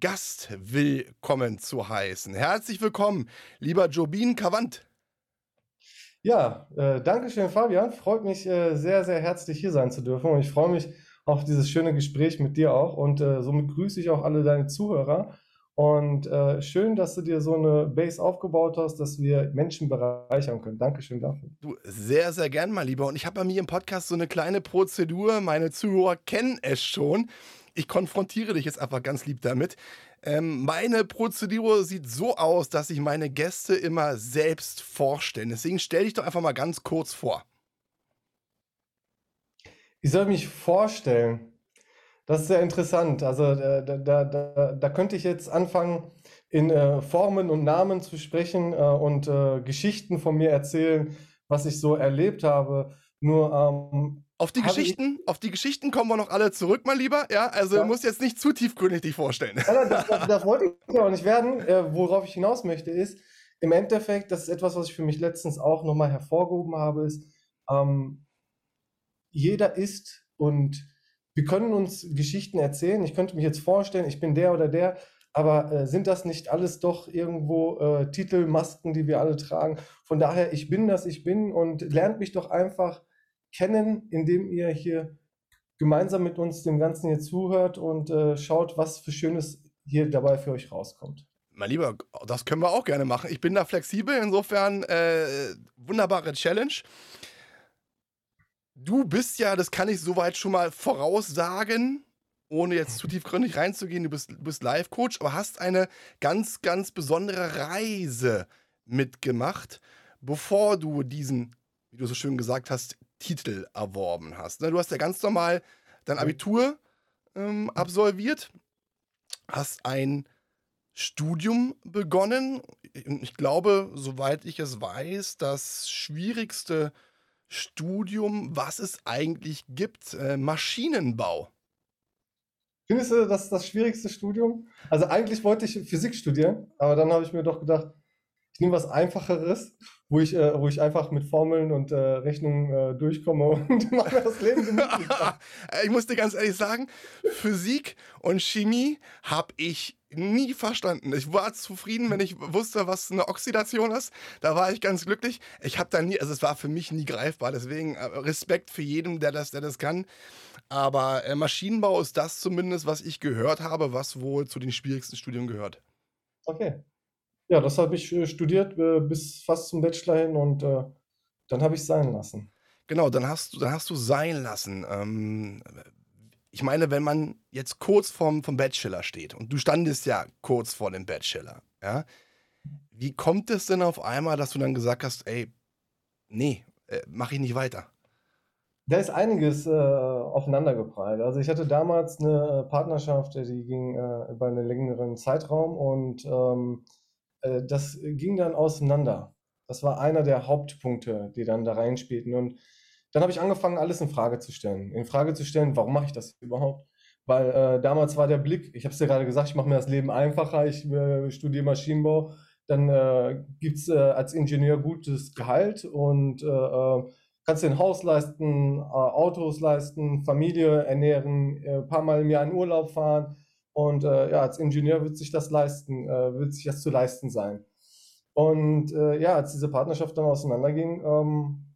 Gast willkommen zu heißen. Herzlich willkommen, lieber Jobin Kavant. Ja, äh, danke schön, Fabian. Freut mich äh, sehr, sehr herzlich hier sein zu dürfen. Und ich freue mich auf dieses schöne Gespräch mit dir auch. Und äh, somit grüße ich auch alle deine Zuhörer. Und äh, schön, dass du dir so eine Base aufgebaut hast, dass wir Menschen bereichern können. Dankeschön dafür. Du, sehr, sehr gern, mein Lieber. Und ich habe bei mir im Podcast so eine kleine Prozedur. Meine Zuhörer kennen es schon. Ich konfrontiere dich jetzt einfach ganz lieb damit. Ähm, meine Prozedur sieht so aus, dass ich meine Gäste immer selbst vorstelle. Deswegen stell dich doch einfach mal ganz kurz vor. Ich soll mich vorstellen. Das ist sehr interessant. Also äh, da, da, da, da könnte ich jetzt anfangen, in äh, Formen und Namen zu sprechen äh, und äh, Geschichten von mir erzählen, was ich so erlebt habe. Nur ähm, auf die Geschichten, auf die Geschichten kommen wir noch alle zurück, mein Lieber. Ja, also ja. du musst jetzt nicht zu tiefgründig dich vorstellen. Ja, das, das, das, wollte ich auch nicht werden. Äh, worauf ich hinaus möchte, ist, im Endeffekt, das ist etwas, was ich für mich letztens auch nochmal hervorgehoben habe, ist, ähm, jeder ist und wir können uns Geschichten erzählen. Ich könnte mich jetzt vorstellen, ich bin der oder der, aber äh, sind das nicht alles doch irgendwo äh, Titel, Masken, die wir alle tragen? Von daher, ich bin das, ich bin und lernt mich doch einfach kennen, indem ihr hier gemeinsam mit uns dem Ganzen hier zuhört und äh, schaut, was für Schönes hier dabei für euch rauskommt. Mein Lieber, das können wir auch gerne machen. Ich bin da flexibel, insofern äh, wunderbare Challenge. Du bist ja, das kann ich soweit schon mal voraussagen, ohne jetzt zu tiefgründig reinzugehen, du bist, du bist Life-Coach, aber hast eine ganz, ganz besondere Reise mitgemacht, bevor du diesen, wie du so schön gesagt hast, Titel erworben hast. Ne? Du hast ja ganz normal dein Abitur ähm, absolviert, hast ein Studium begonnen. Ich glaube, soweit ich es weiß, das schwierigste Studium, was es eigentlich gibt, äh, Maschinenbau. Findest du, das ist das schwierigste Studium? Also eigentlich wollte ich Physik studieren, aber dann habe ich mir doch gedacht, ich nehme was Einfacheres, wo ich, äh, wo ich einfach mit Formeln und äh, Rechnungen äh, durchkomme und mache das Leben gemütlich. ich muss dir ganz ehrlich sagen, Physik und Chemie habe ich nie verstanden. Ich war zufrieden, wenn ich wusste, was eine Oxidation ist. Da war ich ganz glücklich. Ich habe da nie, also es war für mich nie greifbar. Deswegen äh, Respekt für jeden, der das, der das kann. Aber äh, Maschinenbau ist das zumindest, was ich gehört habe, was wohl zu den schwierigsten Studien gehört. Okay. Ja, das habe ich äh, studiert äh, bis fast zum Bachelor hin und äh, dann habe ich es sein lassen. Genau, dann hast du, dann hast du sein lassen. Ähm, ich meine, wenn man jetzt kurz vorm, vom Bachelor steht und du standest ja kurz vor dem Bachelor, ja, wie kommt es denn auf einmal, dass du dann gesagt hast, ey, nee, äh, mache ich nicht weiter? Da ist einiges äh, aufeinandergeprallt. Also ich hatte damals eine Partnerschaft, die ging äh, über einen längeren Zeitraum und ähm, äh, das ging dann auseinander. Das war einer der Hauptpunkte, die dann da reinspielten. Und dann habe ich angefangen, alles in Frage zu stellen. In Frage zu stellen, warum mache ich das überhaupt? Weil äh, damals war der Blick, ich habe es dir gerade gesagt, ich mache mir das Leben einfacher, ich äh, studiere Maschinenbau, dann äh, gibt es äh, als Ingenieur gutes Gehalt und äh, äh, kannst dir ein Haus leisten, Autos leisten, Familie ernähren, ein paar Mal im Jahr in Urlaub fahren und ja, als Ingenieur wird sich das leisten, wird sich das zu leisten sein. Und ja, als diese Partnerschaft dann auseinanderging, ähm,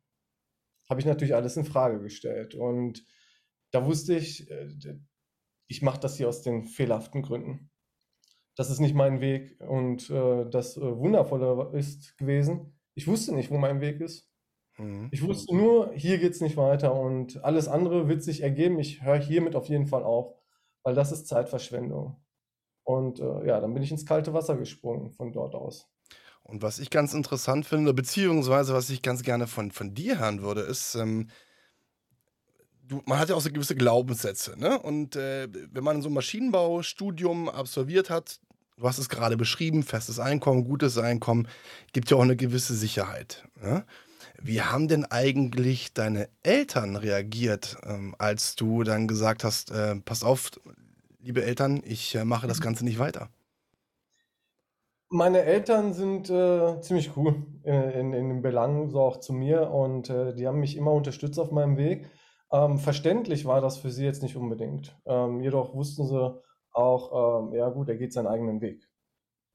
habe ich natürlich alles in Frage gestellt. Und da wusste ich, äh, ich mache das hier aus den fehlerhaften Gründen. Das ist nicht mein Weg. Und äh, das äh, Wundervolle ist gewesen, ich wusste nicht, wo mein Weg ist. Mhm. Ich wusste nur, hier geht es nicht weiter und alles andere wird sich ergeben. Ich höre hiermit auf jeden Fall auf, weil das ist Zeitverschwendung. Und äh, ja, dann bin ich ins kalte Wasser gesprungen von dort aus. Und was ich ganz interessant finde, beziehungsweise was ich ganz gerne von, von dir hören würde, ist, ähm, du, man hat ja auch so gewisse Glaubenssätze, ne? Und äh, wenn man so ein Maschinenbaustudium absolviert hat, du hast es gerade beschrieben, festes Einkommen, gutes Einkommen, gibt ja auch eine gewisse Sicherheit. Ja? Wie haben denn eigentlich deine Eltern reagiert, ähm, als du dann gesagt hast, äh, pass auf, liebe Eltern, ich äh, mache das mhm. Ganze nicht weiter? Meine Eltern sind äh, ziemlich cool in, in, in den Belangen, so auch zu mir und äh, die haben mich immer unterstützt auf meinem Weg. Ähm, verständlich war das für sie jetzt nicht unbedingt. Ähm, jedoch wussten sie auch, ähm, ja gut, er geht seinen eigenen Weg.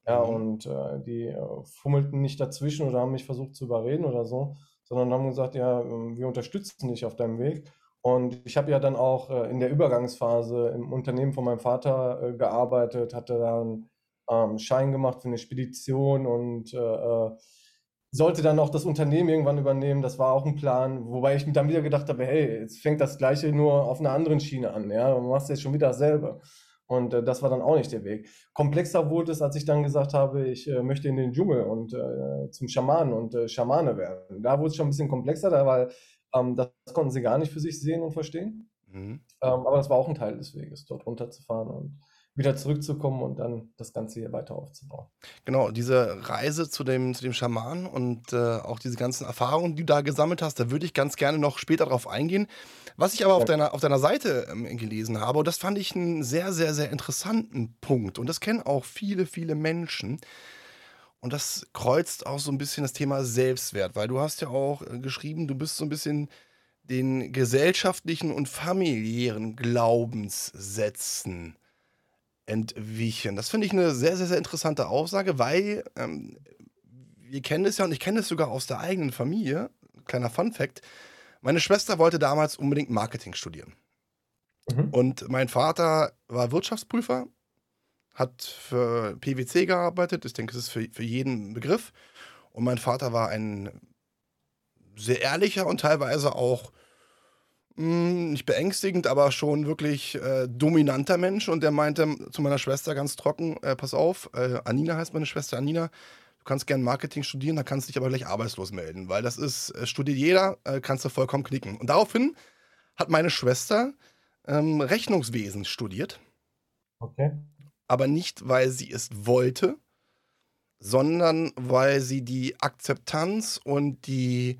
Ja, mhm. und äh, die äh, fummelten nicht dazwischen oder haben mich versucht zu überreden oder so, sondern haben gesagt, ja, ähm, wir unterstützen dich auf deinem Weg. Und ich habe ja dann auch äh, in der Übergangsphase im Unternehmen von meinem Vater äh, gearbeitet, hatte dann ähm, Schein gemacht für eine Spedition und äh, äh, sollte dann auch das Unternehmen irgendwann übernehmen. Das war auch ein Plan, wobei ich mir dann wieder gedacht habe, hey, jetzt fängt das Gleiche nur auf einer anderen Schiene an. Ja, du machst jetzt schon wieder dasselbe. Und äh, das war dann auch nicht der Weg. Komplexer wurde es, als ich dann gesagt habe, ich äh, möchte in den Dschungel und äh, zum Schamanen und äh, Schamane werden. Da wurde es schon ein bisschen komplexer, weil ähm, das konnten sie gar nicht für sich sehen und verstehen. Mhm. Ähm, aber das war auch ein Teil des Weges, dort runterzufahren und wieder zurückzukommen und dann das Ganze hier weiter aufzubauen. Genau, diese Reise zu dem, zu dem Schaman und äh, auch diese ganzen Erfahrungen, die du da gesammelt hast, da würde ich ganz gerne noch später drauf eingehen. Was ich aber auf, deiner, auf deiner Seite ähm, gelesen habe, und das fand ich einen sehr, sehr, sehr interessanten Punkt, und das kennen auch viele, viele Menschen. Und das kreuzt auch so ein bisschen das Thema Selbstwert, weil du hast ja auch äh, geschrieben, du bist so ein bisschen den gesellschaftlichen und familiären Glaubenssätzen entwichen. Das finde ich eine sehr, sehr, sehr interessante Aussage, weil ähm, wir kennen es ja und ich kenne es sogar aus der eigenen Familie. Kleiner Fun Fact: Meine Schwester wollte damals unbedingt Marketing studieren. Mhm. Und mein Vater war Wirtschaftsprüfer, hat für PwC gearbeitet. Ich denke, das ist für, für jeden Begriff. Und mein Vater war ein sehr ehrlicher und teilweise auch hm, nicht beängstigend, aber schon wirklich äh, dominanter Mensch. Und der meinte zu meiner Schwester ganz trocken: äh, Pass auf, äh, Anina heißt meine Schwester Anina. Du kannst gerne Marketing studieren, da kannst du dich aber gleich arbeitslos melden, weil das ist, äh, studiert jeder, äh, kannst du vollkommen knicken. Und daraufhin hat meine Schwester ähm, Rechnungswesen studiert. Okay. Aber nicht, weil sie es wollte, sondern weil sie die Akzeptanz und die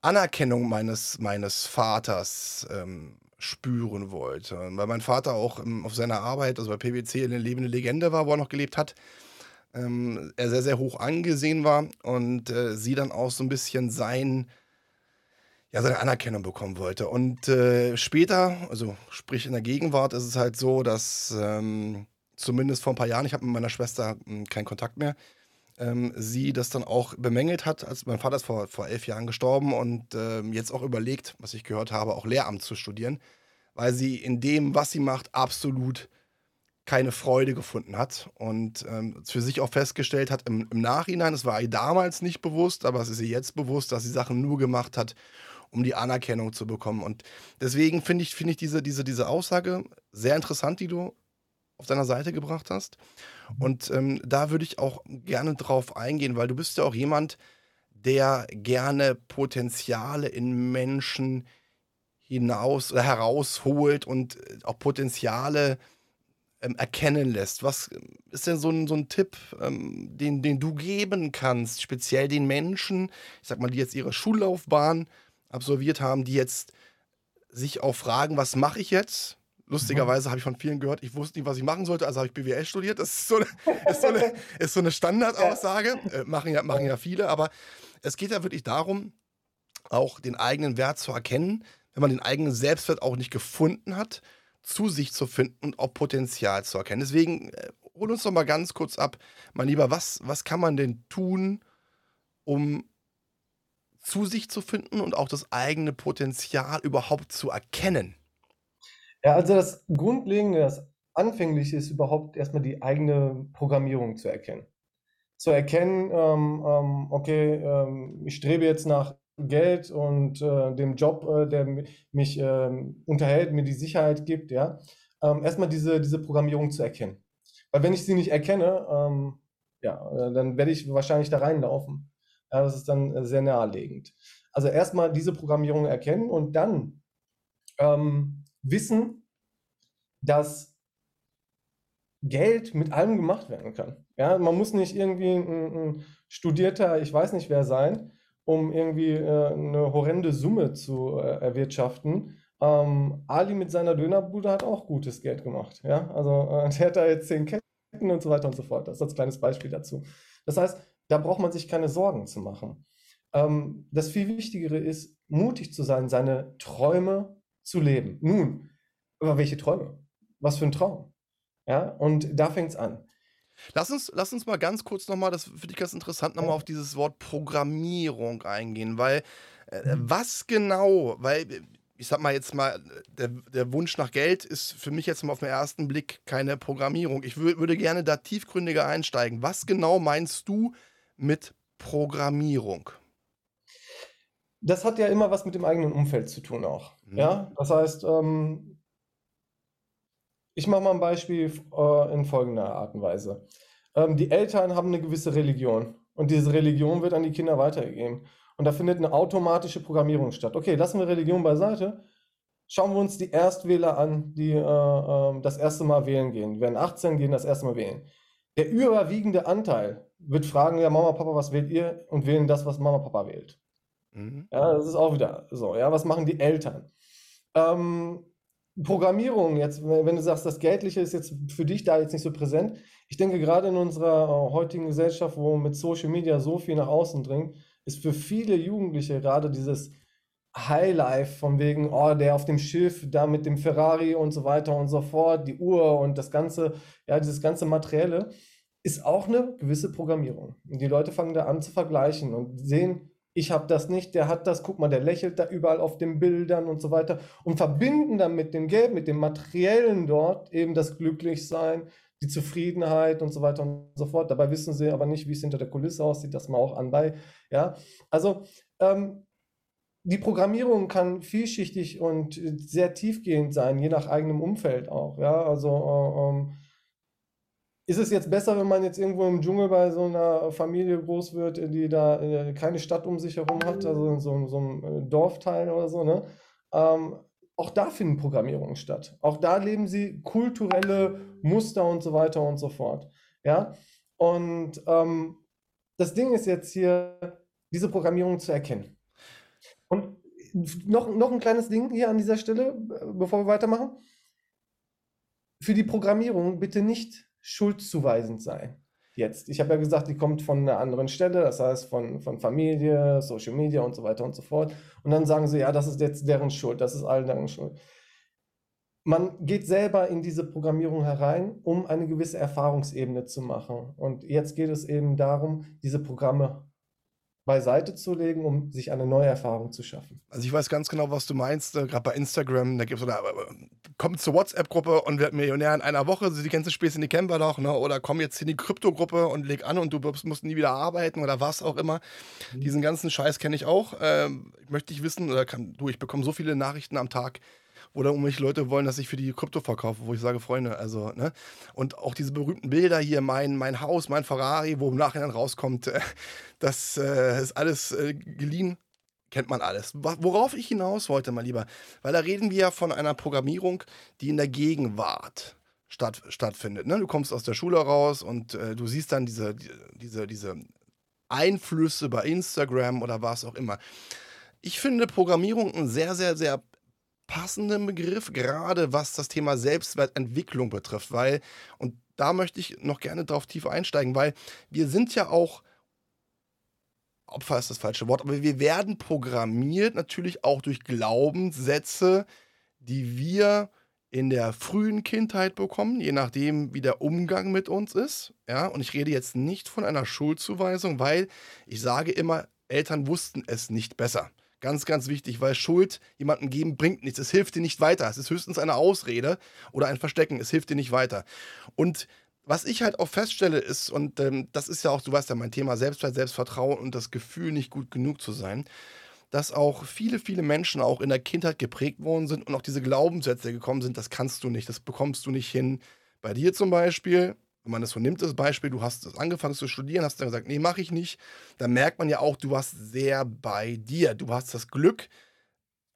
Anerkennung meines, meines Vaters ähm, spüren wollte. Weil mein Vater auch ähm, auf seiner Arbeit, also bei PwC, eine lebende Legende war, wo er noch gelebt hat, ähm, er sehr, sehr hoch angesehen war und äh, sie dann auch so ein bisschen sein, ja, seine Anerkennung bekommen wollte. Und äh, später, also sprich in der Gegenwart, ist es halt so, dass ähm, zumindest vor ein paar Jahren, ich habe mit meiner Schwester hm, keinen Kontakt mehr, ähm, sie das dann auch bemängelt hat. als mein Vater ist vor, vor elf Jahren gestorben und ähm, jetzt auch überlegt, was ich gehört habe, auch Lehramt zu studieren, weil sie in dem, was sie macht, absolut keine Freude gefunden hat und ähm, für sich auch festgestellt hat im, im Nachhinein, es war ihr damals nicht bewusst, aber es ist ihr jetzt bewusst, dass sie Sachen nur gemacht hat, um die Anerkennung zu bekommen. Und deswegen finde ich, find ich diese, diese, diese Aussage sehr interessant, die du auf deiner Seite gebracht hast. Und ähm, da würde ich auch gerne drauf eingehen, weil du bist ja auch jemand, der gerne Potenziale in Menschen hinaus oder herausholt und äh, auch Potenziale ähm, erkennen lässt. Was ist denn so ein, so ein Tipp, ähm, den, den du geben kannst, speziell den Menschen, ich sag mal, die jetzt ihre Schullaufbahn absolviert haben, die jetzt sich auch fragen, was mache ich jetzt? Lustigerweise habe ich von vielen gehört, ich wusste nicht, was ich machen sollte, also habe ich BWL studiert. Das ist so eine, ist so eine, ist so eine Standardaussage. Äh, machen, ja, machen ja viele, aber es geht ja wirklich darum, auch den eigenen Wert zu erkennen, wenn man den eigenen Selbstwert auch nicht gefunden hat, zu sich zu finden und auch Potenzial zu erkennen. Deswegen äh, hol uns doch mal ganz kurz ab, mein Lieber, was, was kann man denn tun, um zu sich zu finden und auch das eigene Potenzial überhaupt zu erkennen? Ja, also das Grundlegende, das Anfängliche ist überhaupt erstmal die eigene Programmierung zu erkennen. Zu erkennen, ähm, ähm, okay, ähm, ich strebe jetzt nach Geld und äh, dem Job, äh, der mich äh, unterhält, mir die Sicherheit gibt, ja. Ähm, erstmal diese, diese Programmierung zu erkennen. Weil wenn ich sie nicht erkenne, ähm, ja, äh, dann werde ich wahrscheinlich da reinlaufen. Ja, das ist dann sehr naheliegend. Also erstmal diese Programmierung erkennen und dann ähm, wissen, dass Geld mit allem gemacht werden kann. Ja, man muss nicht irgendwie ein, ein studierter, ich weiß nicht wer sein, um irgendwie äh, eine horrende Summe zu äh, erwirtschaften. Ähm, Ali mit seiner Dönerbude hat auch gutes Geld gemacht. Ja, also äh, der hat da jetzt zehn Ketten und so weiter und so fort. Das ist ein kleines Beispiel dazu. Das heißt, da braucht man sich keine Sorgen zu machen. Ähm, das viel Wichtigere ist, mutig zu sein, seine Träume zu leben. Nun, aber welche Träume? Was für ein Traum? Ja, und da fängt es an. Lass uns, lass uns mal ganz kurz nochmal, das finde ich ganz interessant, nochmal auf dieses Wort Programmierung eingehen, weil äh, mhm. was genau, weil ich sag mal jetzt mal, der, der Wunsch nach Geld ist für mich jetzt mal auf den ersten Blick keine Programmierung. Ich würde gerne da tiefgründiger einsteigen. Was genau meinst du mit Programmierung? Das hat ja immer was mit dem eigenen Umfeld zu tun auch. Mhm. Ja, das heißt, ähm, ich mache mal ein Beispiel äh, in folgender Art und Weise. Ähm, die Eltern haben eine gewisse Religion und diese Religion wird an die Kinder weitergegeben. Und da findet eine automatische Programmierung statt. Okay, lassen wir Religion beiseite. Schauen wir uns die Erstwähler an, die äh, äh, das erste Mal wählen gehen. Die werden 18, gehen das erste Mal wählen. Der überwiegende Anteil wird fragen, ja, Mama, Papa, was wählt ihr? Und wählen das, was Mama, Papa wählt. Mhm. Ja, das ist auch wieder so. Ja, was machen die Eltern? Ähm, Programmierung jetzt, wenn du sagst, das Geldliche ist jetzt für dich da jetzt nicht so präsent. Ich denke, gerade in unserer äh, heutigen Gesellschaft, wo mit Social Media so viel nach außen dringt, ist für viele Jugendliche gerade dieses Highlife von wegen, oh, der auf dem Schiff, da mit dem Ferrari und so weiter und so fort, die Uhr und das ganze, ja, dieses ganze Materielle, ist auch eine gewisse Programmierung. Und die Leute fangen da an zu vergleichen und sehen, ich habe das nicht, der hat das, guck mal, der lächelt da überall auf den Bildern und so weiter und verbinden dann mit dem Geld, mit dem Materiellen dort eben das Glücklichsein, die Zufriedenheit und so weiter und so fort. Dabei wissen sie aber nicht, wie es hinter der Kulisse aussieht, das mal auch anbei. Ja, also ähm, die Programmierung kann vielschichtig und sehr tiefgehend sein, je nach eigenem Umfeld auch. Ja, also äh, ähm, ist es jetzt besser, wenn man jetzt irgendwo im Dschungel bei so einer Familie groß wird, die da äh, keine Stadt um sich herum hat, also in so, so einem äh, Dorfteil oder so, ne? Ähm, auch da finden Programmierungen statt. Auch da leben sie kulturelle Muster und so weiter und so fort. Ja, und ähm, das Ding ist jetzt hier, diese Programmierung zu erkennen. Und noch, noch ein kleines Ding hier an dieser Stelle, bevor wir weitermachen. Für die Programmierung bitte nicht schuldzuweisend sein jetzt. Ich habe ja gesagt, die kommt von einer anderen Stelle, das heißt von, von Familie, Social Media und so weiter und so fort. Und dann sagen sie, ja, das ist jetzt deren Schuld, das ist allen deren Schuld. Man geht selber in diese Programmierung herein, um eine gewisse Erfahrungsebene zu machen. Und jetzt geht es eben darum, diese Programme beiseite zu legen, um sich eine neue Erfahrung zu schaffen. Also ich weiß ganz genau, was du meinst, äh, gerade bei Instagram, da gibt es oder äh, kommt zur WhatsApp-Gruppe und wird Millionär in einer Woche, die ganzen Späße, die kennen wir doch, ne? Oder komm jetzt in die Krypto-Gruppe und leg an und du musst nie wieder arbeiten oder was auch immer. Mhm. Diesen ganzen Scheiß kenne ich auch. Ähm, möchte ich wissen, oder kann, du, ich bekomme so viele Nachrichten am Tag oder irgendwelche Leute wollen, dass ich für die Krypto verkaufe, wo ich sage, Freunde, also, ne? Und auch diese berühmten Bilder hier, mein, mein Haus, mein Ferrari, wo im Nachhinein rauskommt, äh, das äh, ist alles äh, geliehen. Kennt man alles. Worauf ich hinaus wollte, mal lieber, weil da reden wir ja von einer Programmierung, die in der Gegenwart statt, stattfindet. Ne? Du kommst aus der Schule raus und äh, du siehst dann diese, diese, diese Einflüsse bei Instagram oder was auch immer. Ich finde Programmierung ein sehr, sehr, sehr passenden Begriff, gerade was das Thema Selbstwertentwicklung betrifft, weil, und da möchte ich noch gerne drauf tief einsteigen, weil wir sind ja auch, Opfer ist das falsche Wort, aber wir werden programmiert natürlich auch durch Glaubenssätze, die wir in der frühen Kindheit bekommen, je nachdem, wie der Umgang mit uns ist. Ja, und ich rede jetzt nicht von einer Schuldzuweisung, weil ich sage immer, Eltern wussten es nicht besser. Ganz, ganz wichtig, weil Schuld jemandem geben bringt nichts. Es hilft dir nicht weiter. Es ist höchstens eine Ausrede oder ein Verstecken. Es hilft dir nicht weiter. Und was ich halt auch feststelle ist, und ähm, das ist ja auch, du weißt ja, mein Thema Selbstwert, Selbstvertrauen und das Gefühl, nicht gut genug zu sein, dass auch viele, viele Menschen auch in der Kindheit geprägt worden sind und auch diese Glaubenssätze gekommen sind, das kannst du nicht, das bekommst du nicht hin. Bei dir zum Beispiel, wenn man das so nimmt, das Beispiel, du hast angefangen zu studieren, hast dann gesagt, nee, mache ich nicht, dann merkt man ja auch, du warst sehr bei dir. Du hast das Glück,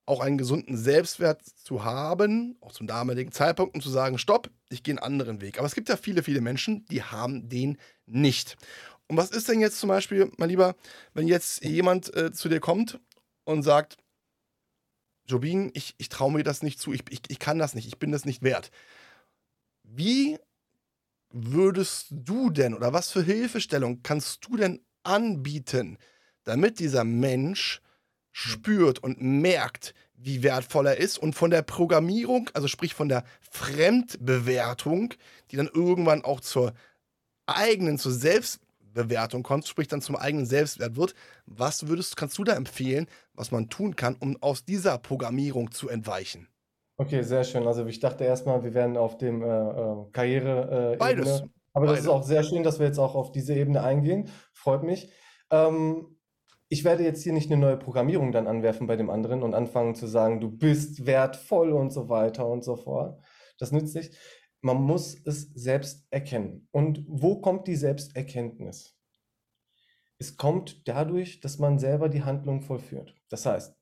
auch einen gesunden Selbstwert zu haben, auch zum damaligen Zeitpunkt, und zu sagen, stopp, ich gehe einen anderen Weg. Aber es gibt ja viele, viele Menschen, die haben den nicht. Und was ist denn jetzt zum Beispiel, mein Lieber, wenn jetzt jemand äh, zu dir kommt und sagt, Jobin, ich, ich traue mir das nicht zu, ich, ich, ich kann das nicht, ich bin das nicht wert. Wie würdest du denn oder was für Hilfestellung kannst du denn anbieten, damit dieser Mensch spürt und merkt, wie wertvoll er ist und von der Programmierung, also sprich von der Fremdbewertung, die dann irgendwann auch zur eigenen, zur Selbstbewertung kommt, sprich dann zum eigenen Selbstwert wird, was würdest, kannst du da empfehlen, was man tun kann, um aus dieser Programmierung zu entweichen? Okay, sehr schön. Also ich dachte erstmal, wir wären auf dem äh, äh, Karriere. Äh, Beides. Aber das ist auch sehr schön, dass wir jetzt auch auf diese Ebene eingehen. Freut mich. Ähm, ich werde jetzt hier nicht eine neue Programmierung dann anwerfen bei dem anderen und anfangen zu sagen, du bist wertvoll und so weiter und so fort. Das nützt nicht. Man muss es selbst erkennen. Und wo kommt die Selbsterkenntnis? Es kommt dadurch, dass man selber die Handlung vollführt. Das heißt,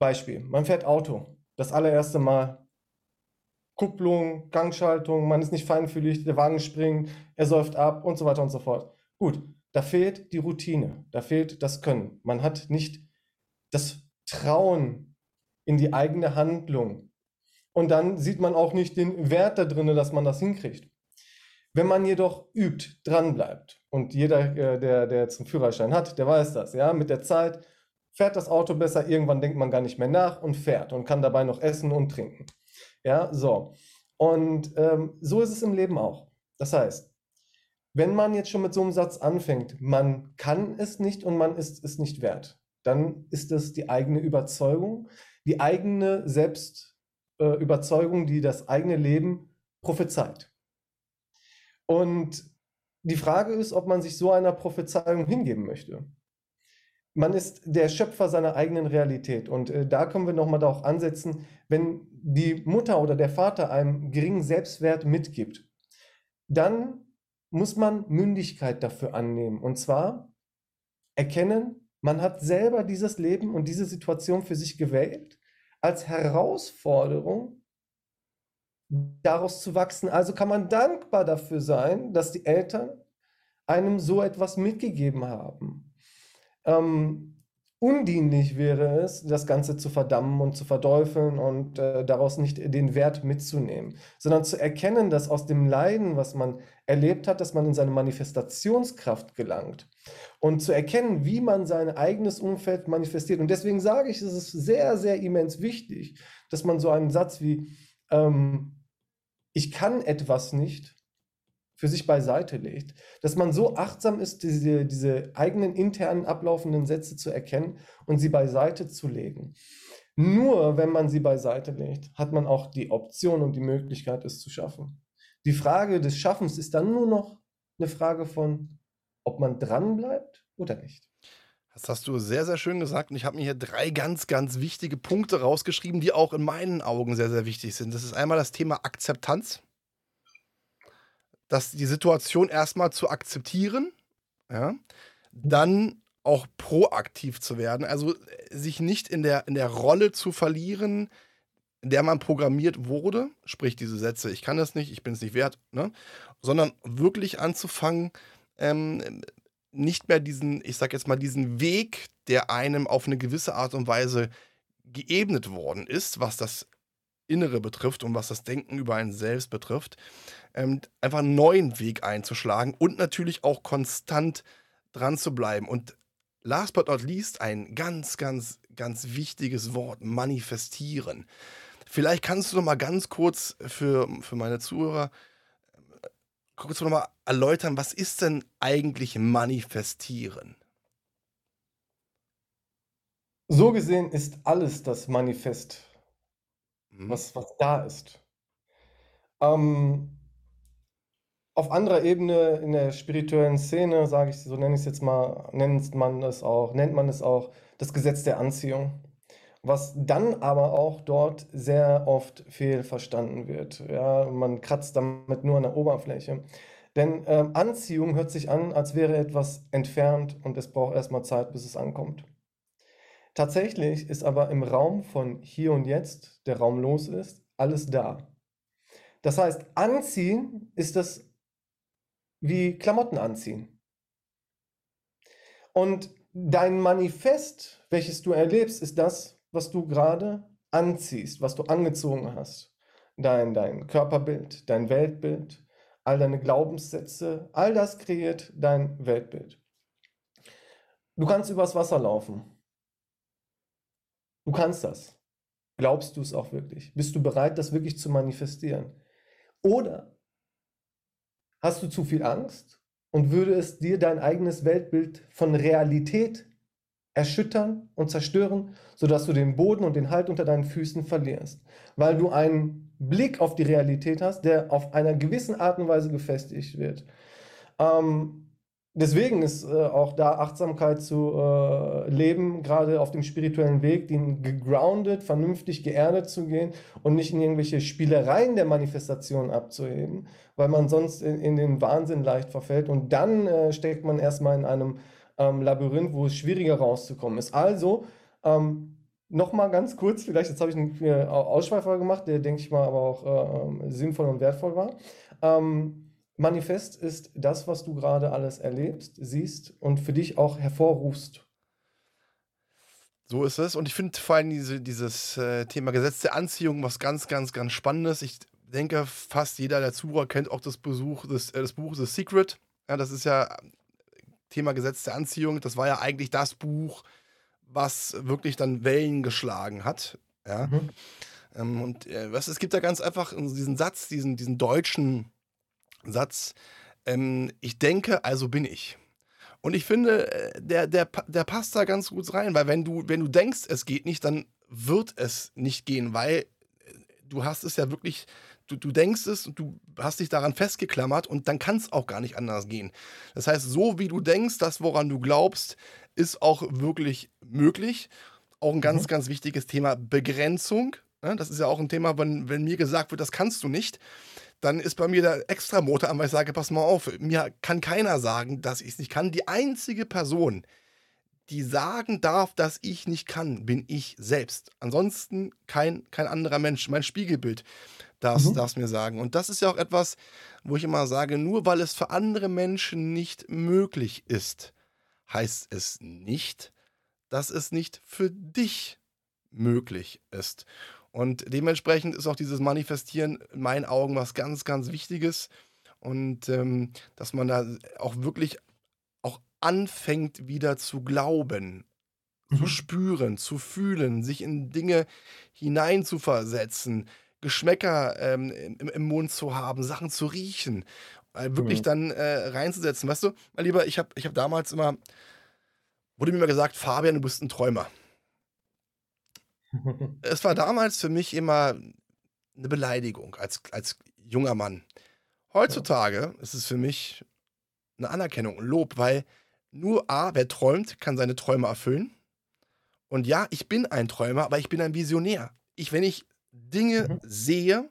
Beispiel, man fährt Auto das allererste Mal Kupplung, Gangschaltung, man ist nicht feinfühlig, der Wagen springt, er säuft ab und so weiter und so fort. Gut, da fehlt die Routine, da fehlt das Können. Man hat nicht das Trauen in die eigene Handlung. Und dann sieht man auch nicht den Wert da drin, dass man das hinkriegt. Wenn man jedoch übt, dranbleibt und jeder, äh, der, der zum Führerschein hat, der weiß das, ja, mit der Zeit fährt das Auto besser, irgendwann denkt man gar nicht mehr nach und fährt und kann dabei noch essen und trinken. Ja, so. Und ähm, so ist es im Leben auch. Das heißt, wenn man jetzt schon mit so einem Satz anfängt, man kann es nicht und man ist es nicht wert, dann ist es die eigene Überzeugung, die eigene Selbstüberzeugung, äh, die das eigene Leben prophezeit. Und die Frage ist, ob man sich so einer Prophezeiung hingeben möchte man ist der Schöpfer seiner eigenen Realität. Und äh, da können wir nochmal darauf ansetzen, wenn die Mutter oder der Vater einem geringen Selbstwert mitgibt, dann muss man Mündigkeit dafür annehmen. Und zwar erkennen, man hat selber dieses Leben und diese Situation für sich gewählt, als Herausforderung daraus zu wachsen. Also kann man dankbar dafür sein, dass die Eltern einem so etwas mitgegeben haben ähm, undienlich wäre es, das Ganze zu verdammen und zu verteufeln und äh, daraus nicht den Wert mitzunehmen, sondern zu erkennen, dass aus dem Leiden, was man erlebt hat, dass man in seine Manifestationskraft gelangt und zu erkennen, wie man sein eigenes Umfeld manifestiert. Und deswegen sage ich, es ist sehr, sehr immens wichtig, dass man so einen Satz wie, ähm, ich kann etwas nicht, für sich beiseite legt, dass man so achtsam ist, diese, diese eigenen internen ablaufenden Sätze zu erkennen und sie beiseite zu legen. Nur wenn man sie beiseite legt, hat man auch die Option und die Möglichkeit, es zu schaffen. Die Frage des Schaffens ist dann nur noch eine Frage von, ob man dranbleibt oder nicht. Das hast du sehr, sehr schön gesagt. Und ich habe mir hier drei ganz, ganz wichtige Punkte rausgeschrieben, die auch in meinen Augen sehr, sehr wichtig sind. Das ist einmal das Thema Akzeptanz dass die Situation erstmal zu akzeptieren, ja, dann auch proaktiv zu werden, also äh, sich nicht in der, in der Rolle zu verlieren, in der man programmiert wurde, sprich diese Sätze, ich kann das nicht, ich bin es nicht wert, ne? sondern wirklich anzufangen, ähm, nicht mehr diesen, ich sag jetzt mal, diesen Weg, der einem auf eine gewisse Art und Weise geebnet worden ist, was das Innere betrifft und was das Denken über einen selbst betrifft, ähm, einfach einen neuen Weg einzuschlagen und natürlich auch konstant dran zu bleiben. Und last but not least ein ganz, ganz, ganz wichtiges Wort, manifestieren. Vielleicht kannst du noch mal ganz kurz für, für meine Zuhörer äh, kurz noch mal erläutern, was ist denn eigentlich manifestieren? So gesehen ist alles das Manifest Mhm. was, was da ist. Ähm, auf anderer Ebene in der spirituellen Szene, sage ich, so nenne ich es jetzt mal, nennt man es auch, nennt man es auch das Gesetz der Anziehung. Was dann aber auch dort sehr oft fehlverstanden wird. Ja, man kratzt damit nur an der Oberfläche. Denn ähm, Anziehung hört sich an, als wäre etwas entfernt und es braucht erstmal Zeit, bis es ankommt. Tatsächlich ist aber im Raum von hier und jetzt, der Raum los ist, alles da. Das heißt, anziehen ist das wie Klamotten anziehen. Und dein Manifest, welches du erlebst, ist das, was du gerade anziehst, was du angezogen hast. Dein, dein Körperbild, dein Weltbild, all deine Glaubenssätze, all das kreiert dein Weltbild. Du kannst übers Wasser laufen. Du kannst das. Glaubst du es auch wirklich? Bist du bereit, das wirklich zu manifestieren? Oder hast du zu viel Angst und würde es dir dein eigenes Weltbild von Realität erschüttern und zerstören, sodass du den Boden und den Halt unter deinen Füßen verlierst, weil du einen Blick auf die Realität hast, der auf einer gewissen Art und Weise gefestigt wird. Ähm, deswegen ist äh, auch da Achtsamkeit zu äh, leben, gerade auf dem spirituellen Weg, den gegroundet, vernünftig geerdet zu gehen und nicht in irgendwelche Spielereien der Manifestation abzuheben, weil man sonst in, in den Wahnsinn leicht verfällt und dann äh, steckt man erstmal in einem ähm, Labyrinth, wo es schwieriger rauszukommen ist. Also, ähm, Nochmal ganz kurz, vielleicht jetzt habe ich einen Ausschweifer gemacht, der, denke ich mal, aber auch äh, ähm, sinnvoll und wertvoll war. Ähm, Manifest ist das, was du gerade alles erlebst, siehst und für dich auch hervorrufst. So ist es. Und ich finde vor allem diese, dieses äh, Thema Gesetz der Anziehung was ganz, ganz, ganz Spannendes. Ich denke, fast jeder der Zuhörer kennt auch das, Besuch, das, äh, das Buch The Secret. Ja, das ist ja Thema Gesetz der Anziehung. Das war ja eigentlich das Buch, was wirklich dann Wellen geschlagen hat. Ja. Mhm. Ähm, und äh, was, es gibt da ganz einfach diesen Satz, diesen, diesen deutschen Satz, ähm, ich denke, also bin ich. Und ich finde, äh, der, der, der passt da ganz gut rein, weil wenn du, wenn du denkst, es geht nicht, dann wird es nicht gehen, weil äh, du hast es ja wirklich, du, du denkst es und du hast dich daran festgeklammert und dann kann es auch gar nicht anders gehen. Das heißt, so wie du denkst, das, woran du glaubst, ist auch wirklich möglich. Auch ein ganz, mhm. ganz wichtiges Thema Begrenzung. Ne? Das ist ja auch ein Thema, wenn, wenn mir gesagt wird, das kannst du nicht dann ist bei mir der extra Motor an, weil ich sage, pass mal auf, mir kann keiner sagen, dass ich es nicht kann. Die einzige Person, die sagen darf, dass ich nicht kann, bin ich selbst. Ansonsten kein, kein anderer Mensch. Mein Spiegelbild darf mhm. es mir sagen. Und das ist ja auch etwas, wo ich immer sage, nur weil es für andere Menschen nicht möglich ist, heißt es nicht, dass es nicht für dich möglich ist. Und dementsprechend ist auch dieses Manifestieren in meinen Augen was ganz, ganz Wichtiges. Und ähm, dass man da auch wirklich auch anfängt, wieder zu glauben, mhm. zu spüren, zu fühlen, sich in Dinge hineinzuversetzen, Geschmäcker ähm, im, im, Mund zu haben, Sachen zu riechen, äh, wirklich mhm. dann äh, reinzusetzen. Weißt du, mein Lieber, ich habe ich hab damals immer, wurde mir immer gesagt, Fabian, du bist ein Träumer es war damals für mich immer eine Beleidigung als, als junger Mann. Heutzutage ist es für mich eine Anerkennung, ein Lob, weil nur A, wer träumt, kann seine Träume erfüllen. Und ja, ich bin ein Träumer, aber ich bin ein Visionär. Ich, wenn ich Dinge mhm. sehe,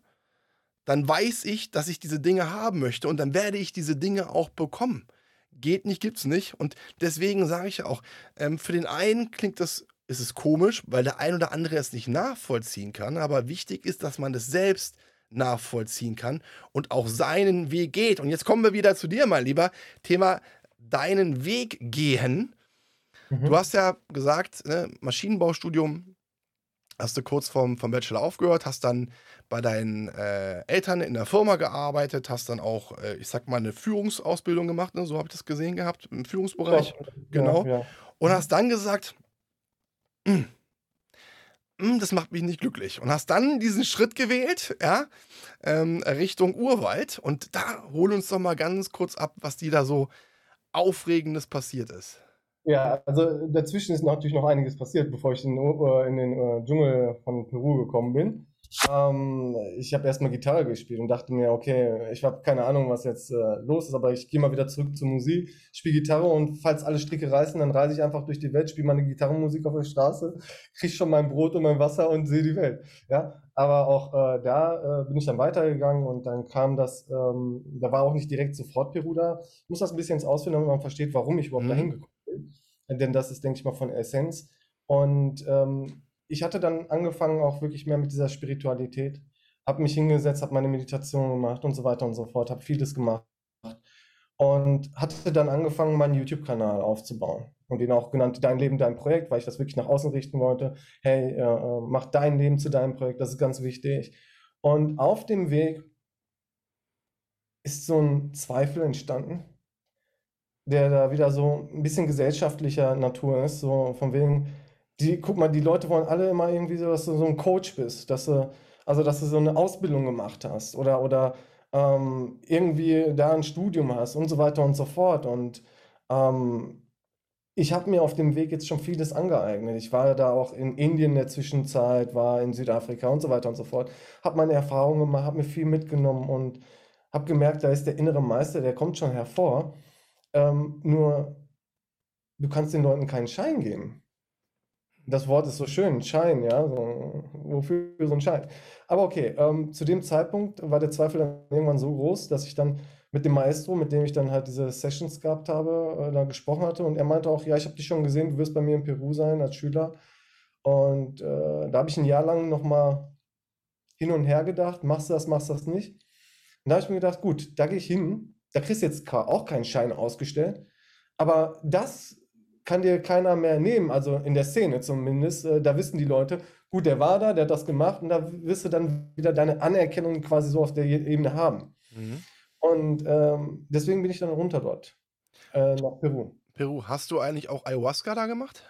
dann weiß ich, dass ich diese Dinge haben möchte und dann werde ich diese Dinge auch bekommen. Geht nicht, gibt's nicht. Und deswegen sage ich auch, ähm, für den einen klingt das ist es komisch, weil der ein oder andere es nicht nachvollziehen kann. Aber wichtig ist, dass man es selbst nachvollziehen kann und auch seinen Weg geht. Und jetzt kommen wir wieder zu dir, mein Lieber. Thema deinen Weg gehen. Mhm. Du hast ja gesagt, ne, Maschinenbaustudium hast du kurz vom, vom Bachelor aufgehört, hast dann bei deinen äh, Eltern in der Firma gearbeitet, hast dann auch, äh, ich sag mal, eine Führungsausbildung gemacht, ne? so habe ich das gesehen gehabt, im Führungsbereich. Ja, genau. Ja, ja. Und hast dann gesagt, hm. Hm, das macht mich nicht glücklich. Und hast dann diesen Schritt gewählt, ja, ähm, Richtung Urwald. Und da hol uns doch mal ganz kurz ab, was dir da so Aufregendes passiert ist. Ja, also dazwischen ist natürlich noch einiges passiert, bevor ich in, äh, den äh, Dschungel von Peru gekommen bin. Ähm, ich habe erstmal Gitarre gespielt und dachte mir, okay, ich habe keine Ahnung, was jetzt äh, los ist, aber ich gehe mal wieder zurück zur Musik, spiele Gitarre und falls alle Stricke reißen, dann reise ich einfach durch die Welt, spiele meine Gitarrenmusik auf der Straße, kriege schon mein Brot und mein Wasser und sehe die Welt. Ja, aber auch äh, da äh, bin ich dann weitergegangen und dann kam das, ähm, da war auch nicht direkt sofort Peru da. Ich muss das ein bisschen ausführen, damit man versteht, warum ich überhaupt mhm. dahin gekommen bin. Denn das ist, denke ich mal, von Essenz. Und ähm, ich hatte dann angefangen, auch wirklich mehr mit dieser Spiritualität. Habe mich hingesetzt, habe meine Meditation gemacht und so weiter und so fort, habe vieles gemacht. Und hatte dann angefangen, meinen YouTube-Kanal aufzubauen. Und den auch genannt Dein Leben, dein Projekt, weil ich das wirklich nach außen richten wollte. Hey, äh, mach dein Leben zu deinem Projekt, das ist ganz wichtig. Und auf dem Weg ist so ein Zweifel entstanden, der da wieder so ein bisschen gesellschaftlicher Natur ist. So von wegen, die, guck mal, die Leute wollen alle immer irgendwie so, dass du so ein Coach bist, dass du, also dass du so eine Ausbildung gemacht hast oder, oder ähm, irgendwie da ein Studium hast und so weiter und so fort. Und ähm, ich habe mir auf dem Weg jetzt schon vieles angeeignet. Ich war da auch in Indien in der Zwischenzeit, war in Südafrika und so weiter und so fort. Habe meine Erfahrungen gemacht, habe mir viel mitgenommen und habe gemerkt, da ist der innere Meister, der kommt schon hervor. Ähm, nur du kannst den Leuten keinen Schein geben. Das Wort ist so schön, Schein, ja, so, wofür so ein Schein? Aber okay, ähm, zu dem Zeitpunkt war der Zweifel dann irgendwann so groß, dass ich dann mit dem Maestro, mit dem ich dann halt diese Sessions gehabt habe, äh, da gesprochen hatte und er meinte auch, ja, ich habe dich schon gesehen, du wirst bei mir in Peru sein als Schüler. Und äh, da habe ich ein Jahr lang nochmal hin und her gedacht, machst du das, machst du das nicht? Und da habe ich mir gedacht, gut, da gehe ich hin, da kriegst du jetzt auch keinen Schein ausgestellt, aber das kann dir keiner mehr nehmen, also in der Szene zumindest. Äh, da wissen die Leute, gut, der war da, der hat das gemacht und da wirst du dann wieder deine Anerkennung quasi so auf der Ebene haben. Mhm. Und ähm, deswegen bin ich dann runter dort, äh, nach Peru. Peru, hast du eigentlich auch Ayahuasca da gemacht?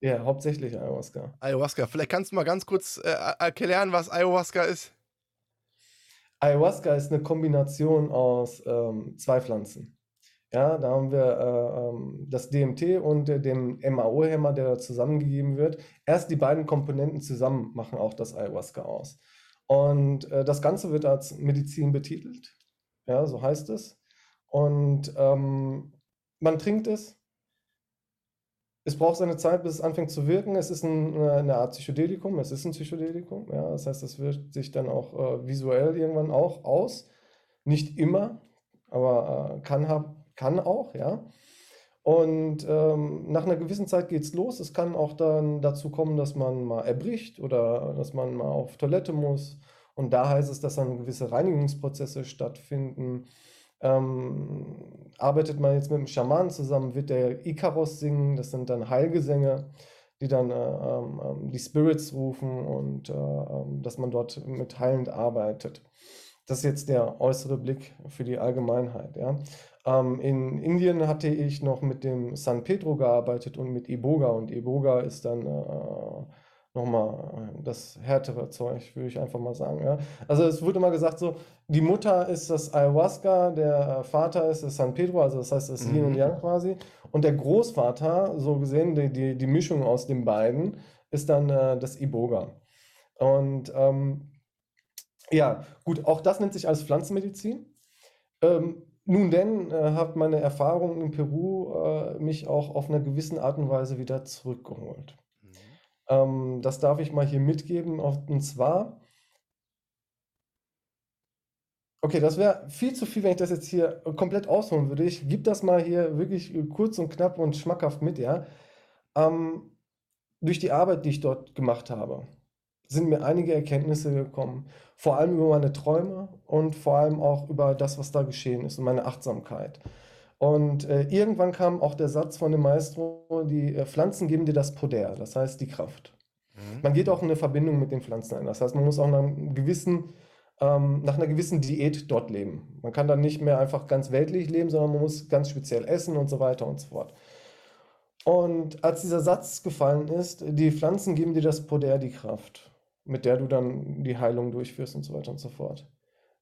Ja, hauptsächlich Ayahuasca. Ayahuasca, vielleicht kannst du mal ganz kurz äh, erklären, was Ayahuasca ist. Ayahuasca ist eine Kombination aus ähm, zwei Pflanzen. Ja, da haben wir äh, ähm, das DMT und äh, den MAO-Hämmer, der zusammengegeben wird. Erst die beiden Komponenten zusammen machen auch das Ayahuasca aus. Und äh, das Ganze wird als Medizin betitelt. Ja, so heißt es. Und ähm, man trinkt es. Es braucht seine Zeit, bis es anfängt zu wirken. Es ist ein, äh, eine Art Psychedelikum. Es ist ein Psychedelikum. Ja, das heißt, es wirkt sich dann auch äh, visuell irgendwann auch aus. Nicht immer, aber äh, kann, kann auch, ja. Und ähm, nach einer gewissen Zeit geht es los. Es kann auch dann dazu kommen, dass man mal erbricht oder dass man mal auf Toilette muss und da heißt es, dass dann gewisse Reinigungsprozesse stattfinden. Ähm, arbeitet man jetzt mit einem Schaman zusammen, wird der Ikaros singen. Das sind dann Heilgesänge, die dann äh, ähm die Spirits rufen und äh, ähm, dass man dort mit heilend arbeitet. Das ist jetzt der äußere Blick für die Allgemeinheit. Ja. Ähm, in Indien hatte ich noch mit dem San Pedro gearbeitet und mit Iboga. Und Iboga ist dann äh, nochmal äh, das härtere Zeug, würde ich einfach mal sagen. Ja. Also es wurde immer gesagt so, die Mutter ist das Ayahuasca, der äh, Vater ist das San Pedro, also das heißt das Yin und mhm. Yang quasi. Und der Großvater, so gesehen, die, die, die Mischung aus den beiden, ist dann äh, das Iboga. Und ähm, ja, gut, auch das nennt sich als Pflanzenmedizin. Ähm, nun denn äh, hat meine Erfahrung in Peru äh, mich auch auf eine gewisse Art und Weise wieder zurückgeholt. Ähm, das darf ich mal hier mitgeben. Und zwar, okay, das wäre viel zu viel, wenn ich das jetzt hier komplett ausholen würde. Ich gebe das mal hier wirklich kurz und knapp und schmackhaft mit, ja. Ähm, durch die Arbeit, die ich dort gemacht habe, sind mir einige Erkenntnisse gekommen. Vor allem über meine Träume und vor allem auch über das, was da geschehen ist und meine Achtsamkeit. Und äh, irgendwann kam auch der Satz von dem Maestro, die äh, Pflanzen geben dir das Poder, das heißt die Kraft. Mhm. Man geht auch in eine Verbindung mit den Pflanzen ein. Das heißt, man muss auch nach, gewissen, ähm, nach einer gewissen Diät dort leben. Man kann dann nicht mehr einfach ganz weltlich leben, sondern man muss ganz speziell essen und so weiter und so fort. Und als dieser Satz gefallen ist, die Pflanzen geben dir das Poder, die Kraft, mit der du dann die Heilung durchführst und so weiter und so fort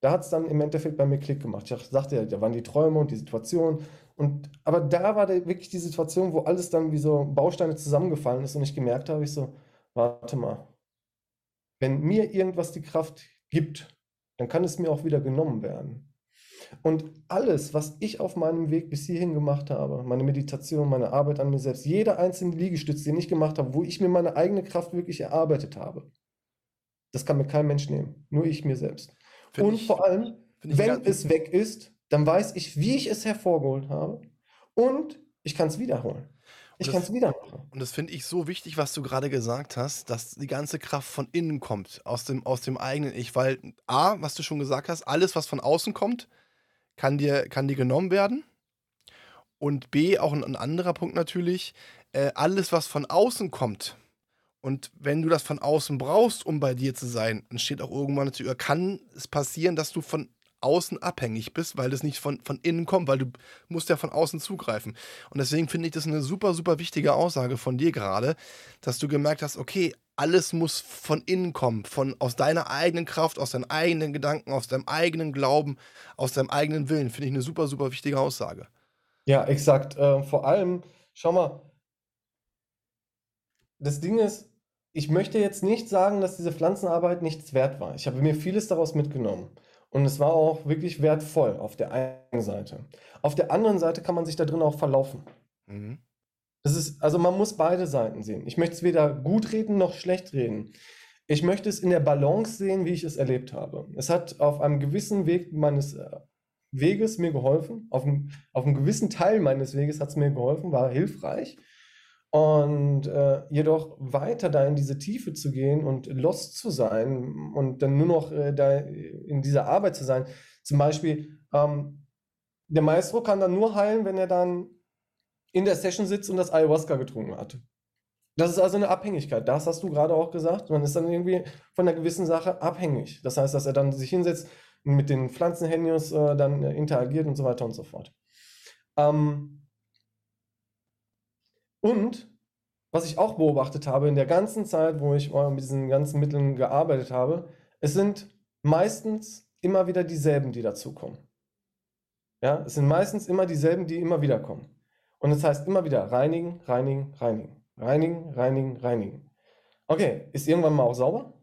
da hat es dann im Endeffekt bei mir Klick gemacht. Ich sagte ja, da waren die Träume und die Situation. Und, aber da war wirklich die Situation, wo alles dann wie so Bausteine zusammengefallen ist und ich gemerkt habe, ich so, warte mal, wenn mir irgendwas die Kraft gibt, dann kann es mir auch wieder genommen werden. Und alles, was ich auf meinem Weg bis hierhin gemacht habe, meine Meditation, meine Arbeit an mir selbst, jeder einzelne Liegestütz, den ich gemacht habe, wo ich mir meine eigene Kraft wirklich erarbeitet habe, das kann mir kein Mensch nehmen, nur ich mir selbst. Find und ich, vor allem, wenn es weg ist, dann weiß ich, wie ich es hervorgeholt habe und ich kann es wiederholen. ich kann es wieder machen. Und das finde ich so wichtig, was du gerade gesagt hast, dass die ganze Kraft von innen kommt, aus dem, aus dem eigenen Ich. Weil A, was du schon gesagt hast, alles, was von außen kommt, kann dir, kann dir genommen werden. Und B, auch ein, ein anderer Punkt natürlich, äh, alles, was von außen kommt. Und wenn du das von außen brauchst, um bei dir zu sein, dann steht auch irgendwann natürlich, oder kann es passieren, dass du von außen abhängig bist, weil das nicht von, von innen kommt, weil du musst ja von außen zugreifen. Und deswegen finde ich das eine super, super wichtige Aussage von dir gerade, dass du gemerkt hast, okay, alles muss von innen kommen, von, aus deiner eigenen Kraft, aus deinen eigenen Gedanken, aus deinem eigenen Glauben, aus deinem eigenen Willen. Finde ich eine super, super wichtige Aussage. Ja, exakt. Äh, vor allem, schau mal, das Ding ist, ich möchte jetzt nicht sagen, dass diese Pflanzenarbeit nichts wert war. Ich habe mir vieles daraus mitgenommen. Und es war auch wirklich wertvoll auf der einen Seite. Auf der anderen Seite kann man sich da drin auch verlaufen. Mhm. Das ist, also man muss beide Seiten sehen. Ich möchte es weder gut reden noch schlecht reden. Ich möchte es in der Balance sehen, wie ich es erlebt habe. Es hat auf einem gewissen Weg meines äh, Weges mir geholfen. Auf einem, auf einem gewissen Teil meines Weges hat es mir geholfen, war hilfreich. Und äh, jedoch weiter da in diese Tiefe zu gehen und lost zu sein und dann nur noch äh, da in dieser Arbeit zu sein. Zum Beispiel, ähm, der Maestro kann dann nur heilen, wenn er dann in der Session sitzt und das Ayahuasca getrunken hat. Das ist also eine Abhängigkeit. Das hast du gerade auch gesagt. Man ist dann irgendwie von einer gewissen Sache abhängig. Das heißt, dass er dann sich hinsetzt und mit den Pflanzenhenios äh, dann äh, interagiert und so weiter und so fort. Ähm, und was ich auch beobachtet habe in der ganzen Zeit, wo ich mit diesen ganzen Mitteln gearbeitet habe, es sind meistens immer wieder dieselben, die dazukommen. Ja, es sind meistens immer dieselben, die immer wieder kommen. Und das heißt immer wieder reinigen, reinigen, reinigen, reinigen, reinigen, reinigen. Okay, ist irgendwann mal auch sauber?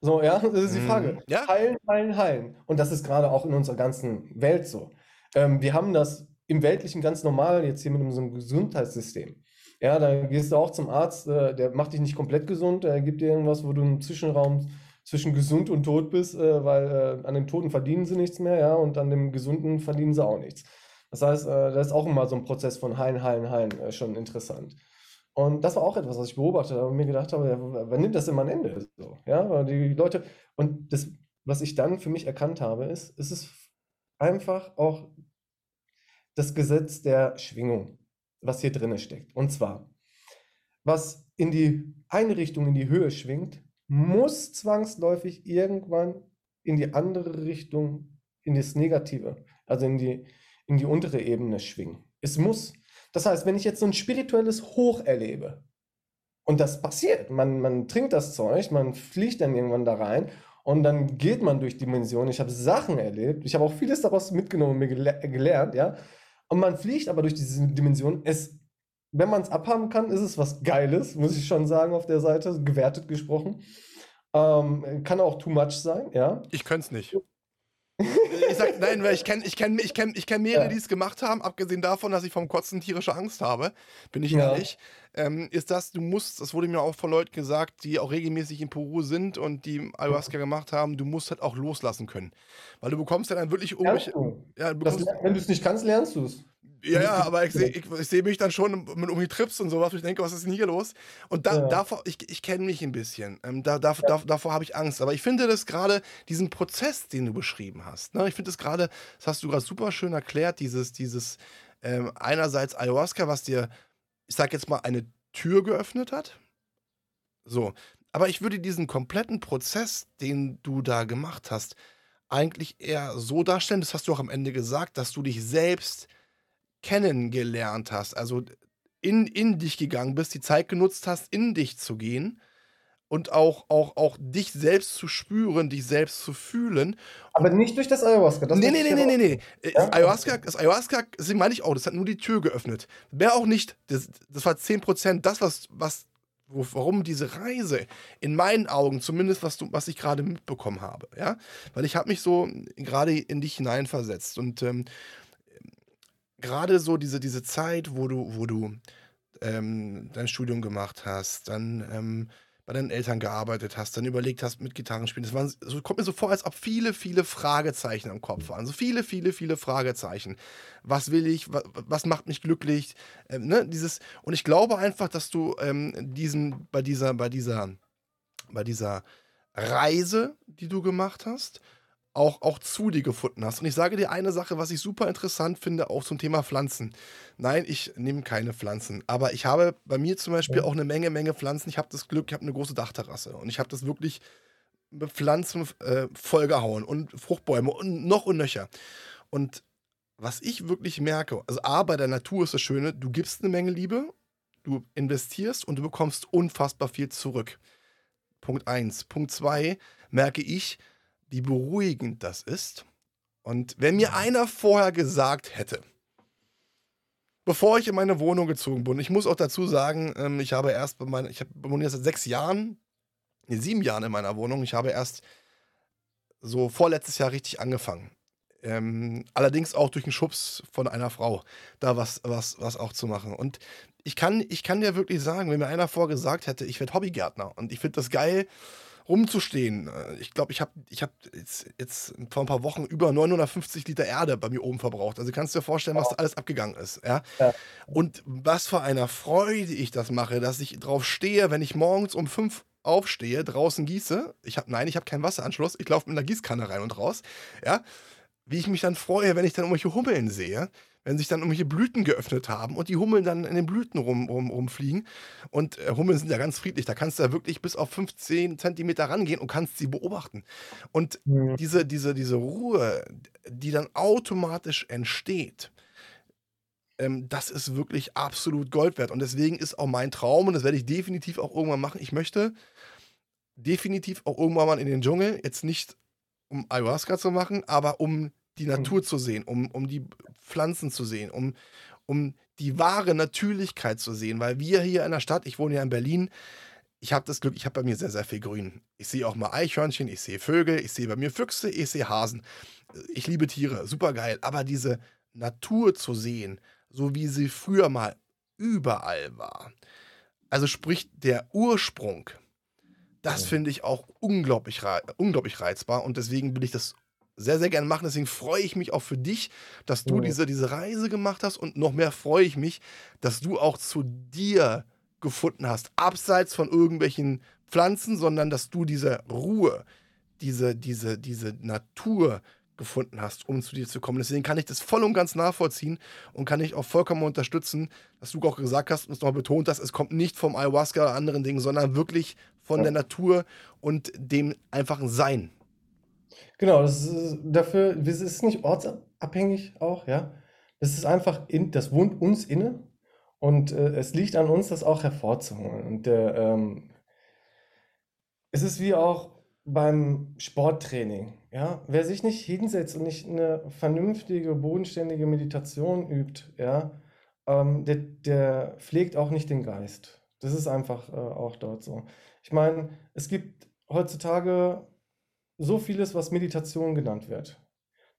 So, ja, das ist die Mhm. Frage. Ja. Heilen, heilen, heilen. Und das ist gerade auch in unserer ganzen Welt so. Ähm, wir haben das im Weltlichen ganz normal jetzt hier mit unserem Gesundheitssystem. Ja, da gehst du auch zum Arzt, äh, der macht dich nicht komplett gesund, der gibt dir irgendwas, wo du im Zwischenraum zwischen gesund und tot bist, äh, weil äh, an dem Toten verdienen sie nichts mehr, ja, und an dem Gesunden verdienen sie auch nichts. Das heißt, das ist auch immer so ein Prozess von Heilen, Heilen, Heilen, schon interessant. Und das war auch etwas, was ich beobachtet habe und mir gedacht habe, ja, wann nimmt das mal ein Ende? So, ja, weil die Leute, und das, was ich dann für mich erkannt habe, ist, es ist einfach auch das Gesetz der Schwingung, was hier drin steckt. Und zwar, was in die eine Richtung in die Höhe schwingt, muss zwangsläufig irgendwann in die andere Richtung, in das Negative, also in die, in die untere Ebene schwingen. Es muss. Das heißt, wenn ich jetzt so ein spirituelles Hoch erlebe, und das passiert, man, man trinkt das Zeug, man fliegt dann irgendwann da rein und dann geht man durch Dimensionen. Ich habe Sachen erlebt, ich habe auch vieles daraus mitgenommen und mir gele gelernt, ja. Und man fliegt aber durch diese Dimension. Es, wenn man es abhaben kann, ist es was Geiles, muss ich schon sagen, auf der Seite, gewertet gesprochen. Ähm, kann auch too much sein, ja. Ich könnte es nicht. Ich sag nein, weil ich kenne ich kenn, ich kenn, ich kenn mehrere, Ja. die es gemacht haben, abgesehen davon, dass ich vom Kotzen tierische Angst habe, bin ich Ja. ehrlich. Ähm, ist das, du musst, das wurde mir auch von Leuten gesagt, die auch regelmäßig in Peru sind und die Ayahuasca gemacht haben, du musst halt auch loslassen können. Weil du bekommst ja dann wirklich irgendwelche. Ja, du Das, bekommst, ler- wenn du es nicht kannst, lernst du es. Ja, ja, aber ich sehe seh mich dann schon mit irgendwie Trips und sowas, ich denke, was ist denn hier los? Und da, Ja. davor, ich, ich kenne mich ein bisschen. Ähm, da, da, da, davor habe ich Angst. Aber ich finde das gerade, diesen Prozess, den du beschrieben hast, ne? ich finde das gerade, das hast du gerade super schön erklärt, dieses, dieses ähm, einerseits Ayahuasca, was dir, ich sag jetzt mal, eine Tür geöffnet hat. So. Aber ich würde diesen kompletten Prozess, den du da gemacht hast, eigentlich eher so darstellen, das hast du auch am Ende gesagt, dass du dich selbst kennengelernt hast, also in, in dich gegangen bist, die Zeit genutzt hast, in dich zu gehen und auch, auch, auch dich selbst zu spüren, dich selbst zu fühlen. Aber nicht durch das Ayahuasca. Das nee, nee, nee, nee, nee, nee. Äh, Ja? Das Ayahuasca, das Ayahuasca, deswegen meine ich auch, das hat nur die Tür geöffnet. Mehr auch nicht. Das, das war 10% das, was, was warum diese Reise in meinen Augen, zumindest was, du, was ich gerade mitbekommen habe, ja, weil ich habe mich so gerade in dich hineinversetzt und ähm, gerade so diese, diese Zeit, wo du, wo du ähm, dein Studium gemacht hast, dann ähm, bei deinen Eltern gearbeitet hast, dann überlegt hast mit Gitarrenspielen. Das waren, so kommt mir so vor, als ob viele, viele Fragezeichen am Kopf waren. So viele, viele, viele Fragezeichen. Was will ich? Was, was macht mich glücklich? Ähm, ne? Dieses, und ich glaube einfach, dass du ähm, diesen, bei dieser, bei dieser, bei dieser Reise, die du gemacht hast, auch, auch zu dir gefunden hast. Und ich sage dir eine Sache, was ich super interessant finde, auch zum Thema Pflanzen. Nein, ich nehme keine Pflanzen, aber ich habe bei mir zum Beispiel auch eine Menge, Menge Pflanzen. Ich habe das Glück, ich habe eine große Dachterrasse und ich habe das wirklich mit Pflanzen äh, vollgehauen und Fruchtbäume und noch und nöcher. Und was ich wirklich merke, also A, bei der Natur ist das Schöne, du gibst eine Menge Liebe, du investierst und du bekommst unfassbar viel zurück. Punkt 1. Punkt 2 merke ich, wie beruhigend das ist. Und wenn mir einer vorher gesagt hätte, bevor ich in meine Wohnung gezogen bin, ich muss auch dazu sagen, ähm, ich habe erst bei meiner, ich wohne jetzt seit sechs Jahren, nee, sieben Jahren in meiner Wohnung. Ich habe erst so vorletztes Jahr richtig angefangen. Ähm, allerdings auch durch einen Schubs von einer Frau, da was, was, was auch zu machen. Und ich kann, ich kann dir wirklich sagen, wenn mir einer vorgesagt hätte, ich werde Hobbygärtner und ich finde das geil, rumzustehen. Äh, ich glaube, ich habe ich hab jetzt, jetzt vor ein paar Wochen über 950 Liter Erde bei mir oben verbraucht. Also kannst du dir vorstellen, was da alles abgegangen ist. Ja? ja? Und was für einer Freude ich das mache, dass ich drauf stehe, wenn ich morgens um fünf aufstehe, draußen gieße. Ich habe nein, ich habe keinen Wasseranschluss. Ich laufe mit einer Gießkanne rein und raus. Ja, wie ich mich dann freue, wenn ich dann irgendwelche Hummeln sehe, wenn sich dann irgendwelche Blüten geöffnet haben und die Hummeln dann in den Blüten rum, rum, rumfliegen. Und äh, Hummeln sind ja ganz friedlich, da kannst du ja wirklich bis auf 15 Zentimeter rangehen und kannst sie beobachten. Und mhm. diese, diese, diese Ruhe, die dann automatisch entsteht, ähm, das ist wirklich absolut Gold wert. Und deswegen ist auch mein Traum, und das werde ich definitiv auch irgendwann machen, ich möchte definitiv auch irgendwann mal in den Dschungel, jetzt nicht um Ayahuasca zu machen, aber um die. Natur mhm. zu sehen, um, um die Pflanzen zu sehen, um, um die wahre Natürlichkeit zu sehen. Weil wir hier in der Stadt, ich wohne ja in Berlin, ich habe das Glück, ich habe bei mir sehr, sehr viel Grün. Ich sehe auch mal Eichhörnchen, ich sehe Vögel, ich sehe bei mir Füchse, ich sehe Hasen. Ich liebe Tiere, super geil. Aber diese Natur zu sehen, so wie sie früher mal überall war, also sprich der Ursprung, das finde ich auch unglaublich, unglaublich reizbar und deswegen will ich das sehr, sehr gerne machen. Deswegen freue ich mich auch für dich, dass du mhm. diese, diese Reise gemacht hast und noch mehr freue ich mich, dass du auch zu dir gefunden hast, abseits von irgendwelchen Pflanzen, sondern dass du diese Ruhe, diese, diese, diese Natur gefunden hast, um zu dir zu kommen. Deswegen kann ich das voll und ganz nachvollziehen und kann ich auch vollkommen unterstützen, dass du auch gesagt hast und es nochmal betont hast, es kommt nicht vom Ayahuasca oder anderen Dingen, sondern wirklich von ja. der Natur und dem einfachen Sein. Genau, das ist dafür, es ist nicht ortsabhängig auch, ja. Das ist einfach, in, das wohnt uns inne und äh, es liegt an uns, das auch hervorzuholen. Und äh, ähm, es ist wie auch beim Sporttraining, ja. Wer sich nicht hinsetzt und nicht eine vernünftige, bodenständige Meditation übt, ja, ähm, der, der pflegt auch nicht den Geist. Das ist einfach äh, auch dort so. Ich meine, es gibt heutzutage so vieles, was Meditation genannt wird.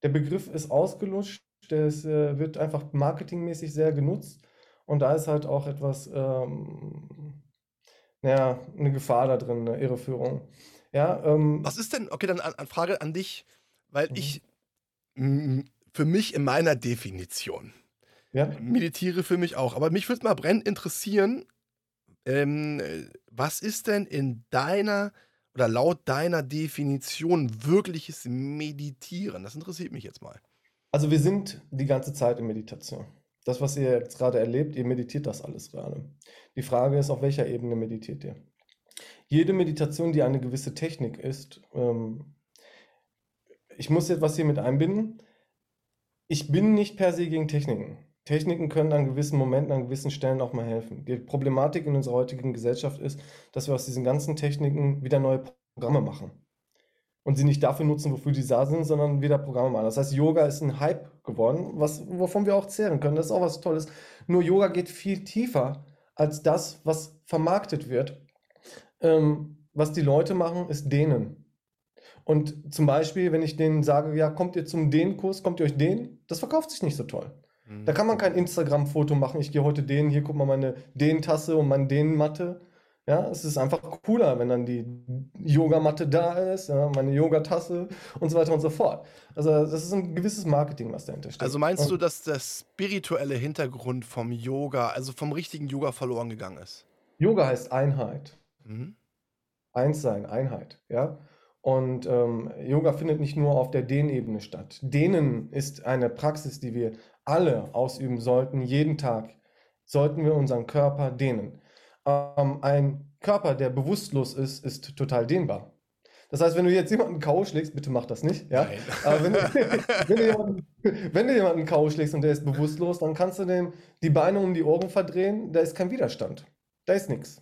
Der Begriff ist ausgelutscht, der ist, äh, wird einfach marketingmäßig sehr genutzt und da ist halt auch etwas, ähm, naja, eine Gefahr da drin, eine Irreführung. Ja, ähm, Was ist denn, okay, dann eine Frage an dich, weil mhm. ich für mich in meiner Definition ja? meditiere für mich auch, aber mich würde mal brennend interessieren, ähm, was ist denn in deiner oder laut deiner Definition wirkliches Meditieren? Das interessiert mich jetzt mal. Also wir sind die ganze Zeit in Meditation. Das, was ihr jetzt gerade erlebt, ihr meditiert das alles gerade. Die Frage ist, auf welcher Ebene meditiert ihr? Jede Meditation, die eine gewisse Technik ist, ähm, ich muss jetzt was hier mit einbinden. Ich bin nicht per se gegen Techniken. Techniken können an gewissen Momenten, an gewissen Stellen auch mal helfen. Die Problematik in unserer heutigen Gesellschaft ist, dass wir aus diesen ganzen Techniken wieder neue Programme machen. Und sie nicht dafür nutzen, wofür die da sind, sondern wieder Programme machen. Das heißt, Yoga ist ein Hype geworden, was, wovon wir auch zehren können. Das ist auch was Tolles. Nur Yoga geht viel tiefer als das, was vermarktet wird. Ähm, was die Leute machen, ist dehnen. Und zum Beispiel, wenn ich denen sage, ja, kommt ihr zum Dehnkurs, kommt ihr euch dehnen, das verkauft sich nicht so toll. Da kann man kein Instagram-Foto machen. Ich gehe heute den, hier guck mal meine Den-Tasse und meine Den-Matte. Ja, es ist einfach cooler, wenn dann die Yogamatte da ist, ja, meine Yogatasse und so weiter und so fort. Also das ist ein gewisses Marketing, was dahinter steht. Also meinst Und du, dass der spirituelle Hintergrund vom Yoga, also vom richtigen Yoga verloren gegangen ist? Yoga heißt Einheit. Mhm. Eins sein, Einheit, ja. Und ähm, Yoga findet nicht nur auf der Dehnebene statt. Dehnen ist eine Praxis, die wir alle ausüben sollten. Jeden Tag sollten wir unseren Körper dehnen. Ähm, ein Körper, der bewusstlos ist, ist total dehnbar. Das heißt, wenn du jetzt jemanden K.O. schlägst, bitte mach das nicht, ja. Aber wenn, du- wenn, du jemanden, wenn du jemanden K.O. schlägst und der ist bewusstlos, dann kannst du dem die Beine um die Ohren verdrehen, da ist kein Widerstand. Da ist nichts.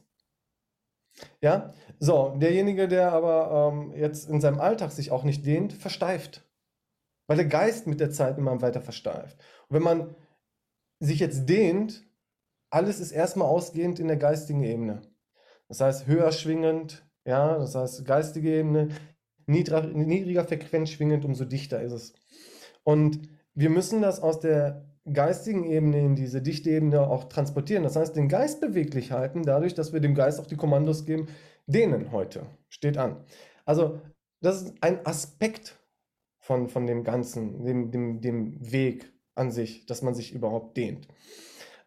Ja, so, derjenige, der aber ähm, jetzt in seinem Alltag sich auch nicht dehnt, versteift. Weil der Geist mit der Zeit immer weiter versteift. Wenn man sich jetzt dehnt, alles ist erstmal ausgehend in der geistigen Ebene. Das heißt, höher schwingend, ja, das heißt, geistige Ebene, niedriger, niedriger Frequenz schwingend, umso dichter ist es. Und wir müssen das aus der geistigen Ebene in diese dichte Ebene auch transportieren. Das heißt, den Geist beweglich halten, dadurch, dass wir dem Geist auch die Kommandos geben, dehnen heute, steht an. Also, das ist ein Aspekt von, von dem Ganzen, dem, dem, dem Weg an sich, dass man sich überhaupt dehnt.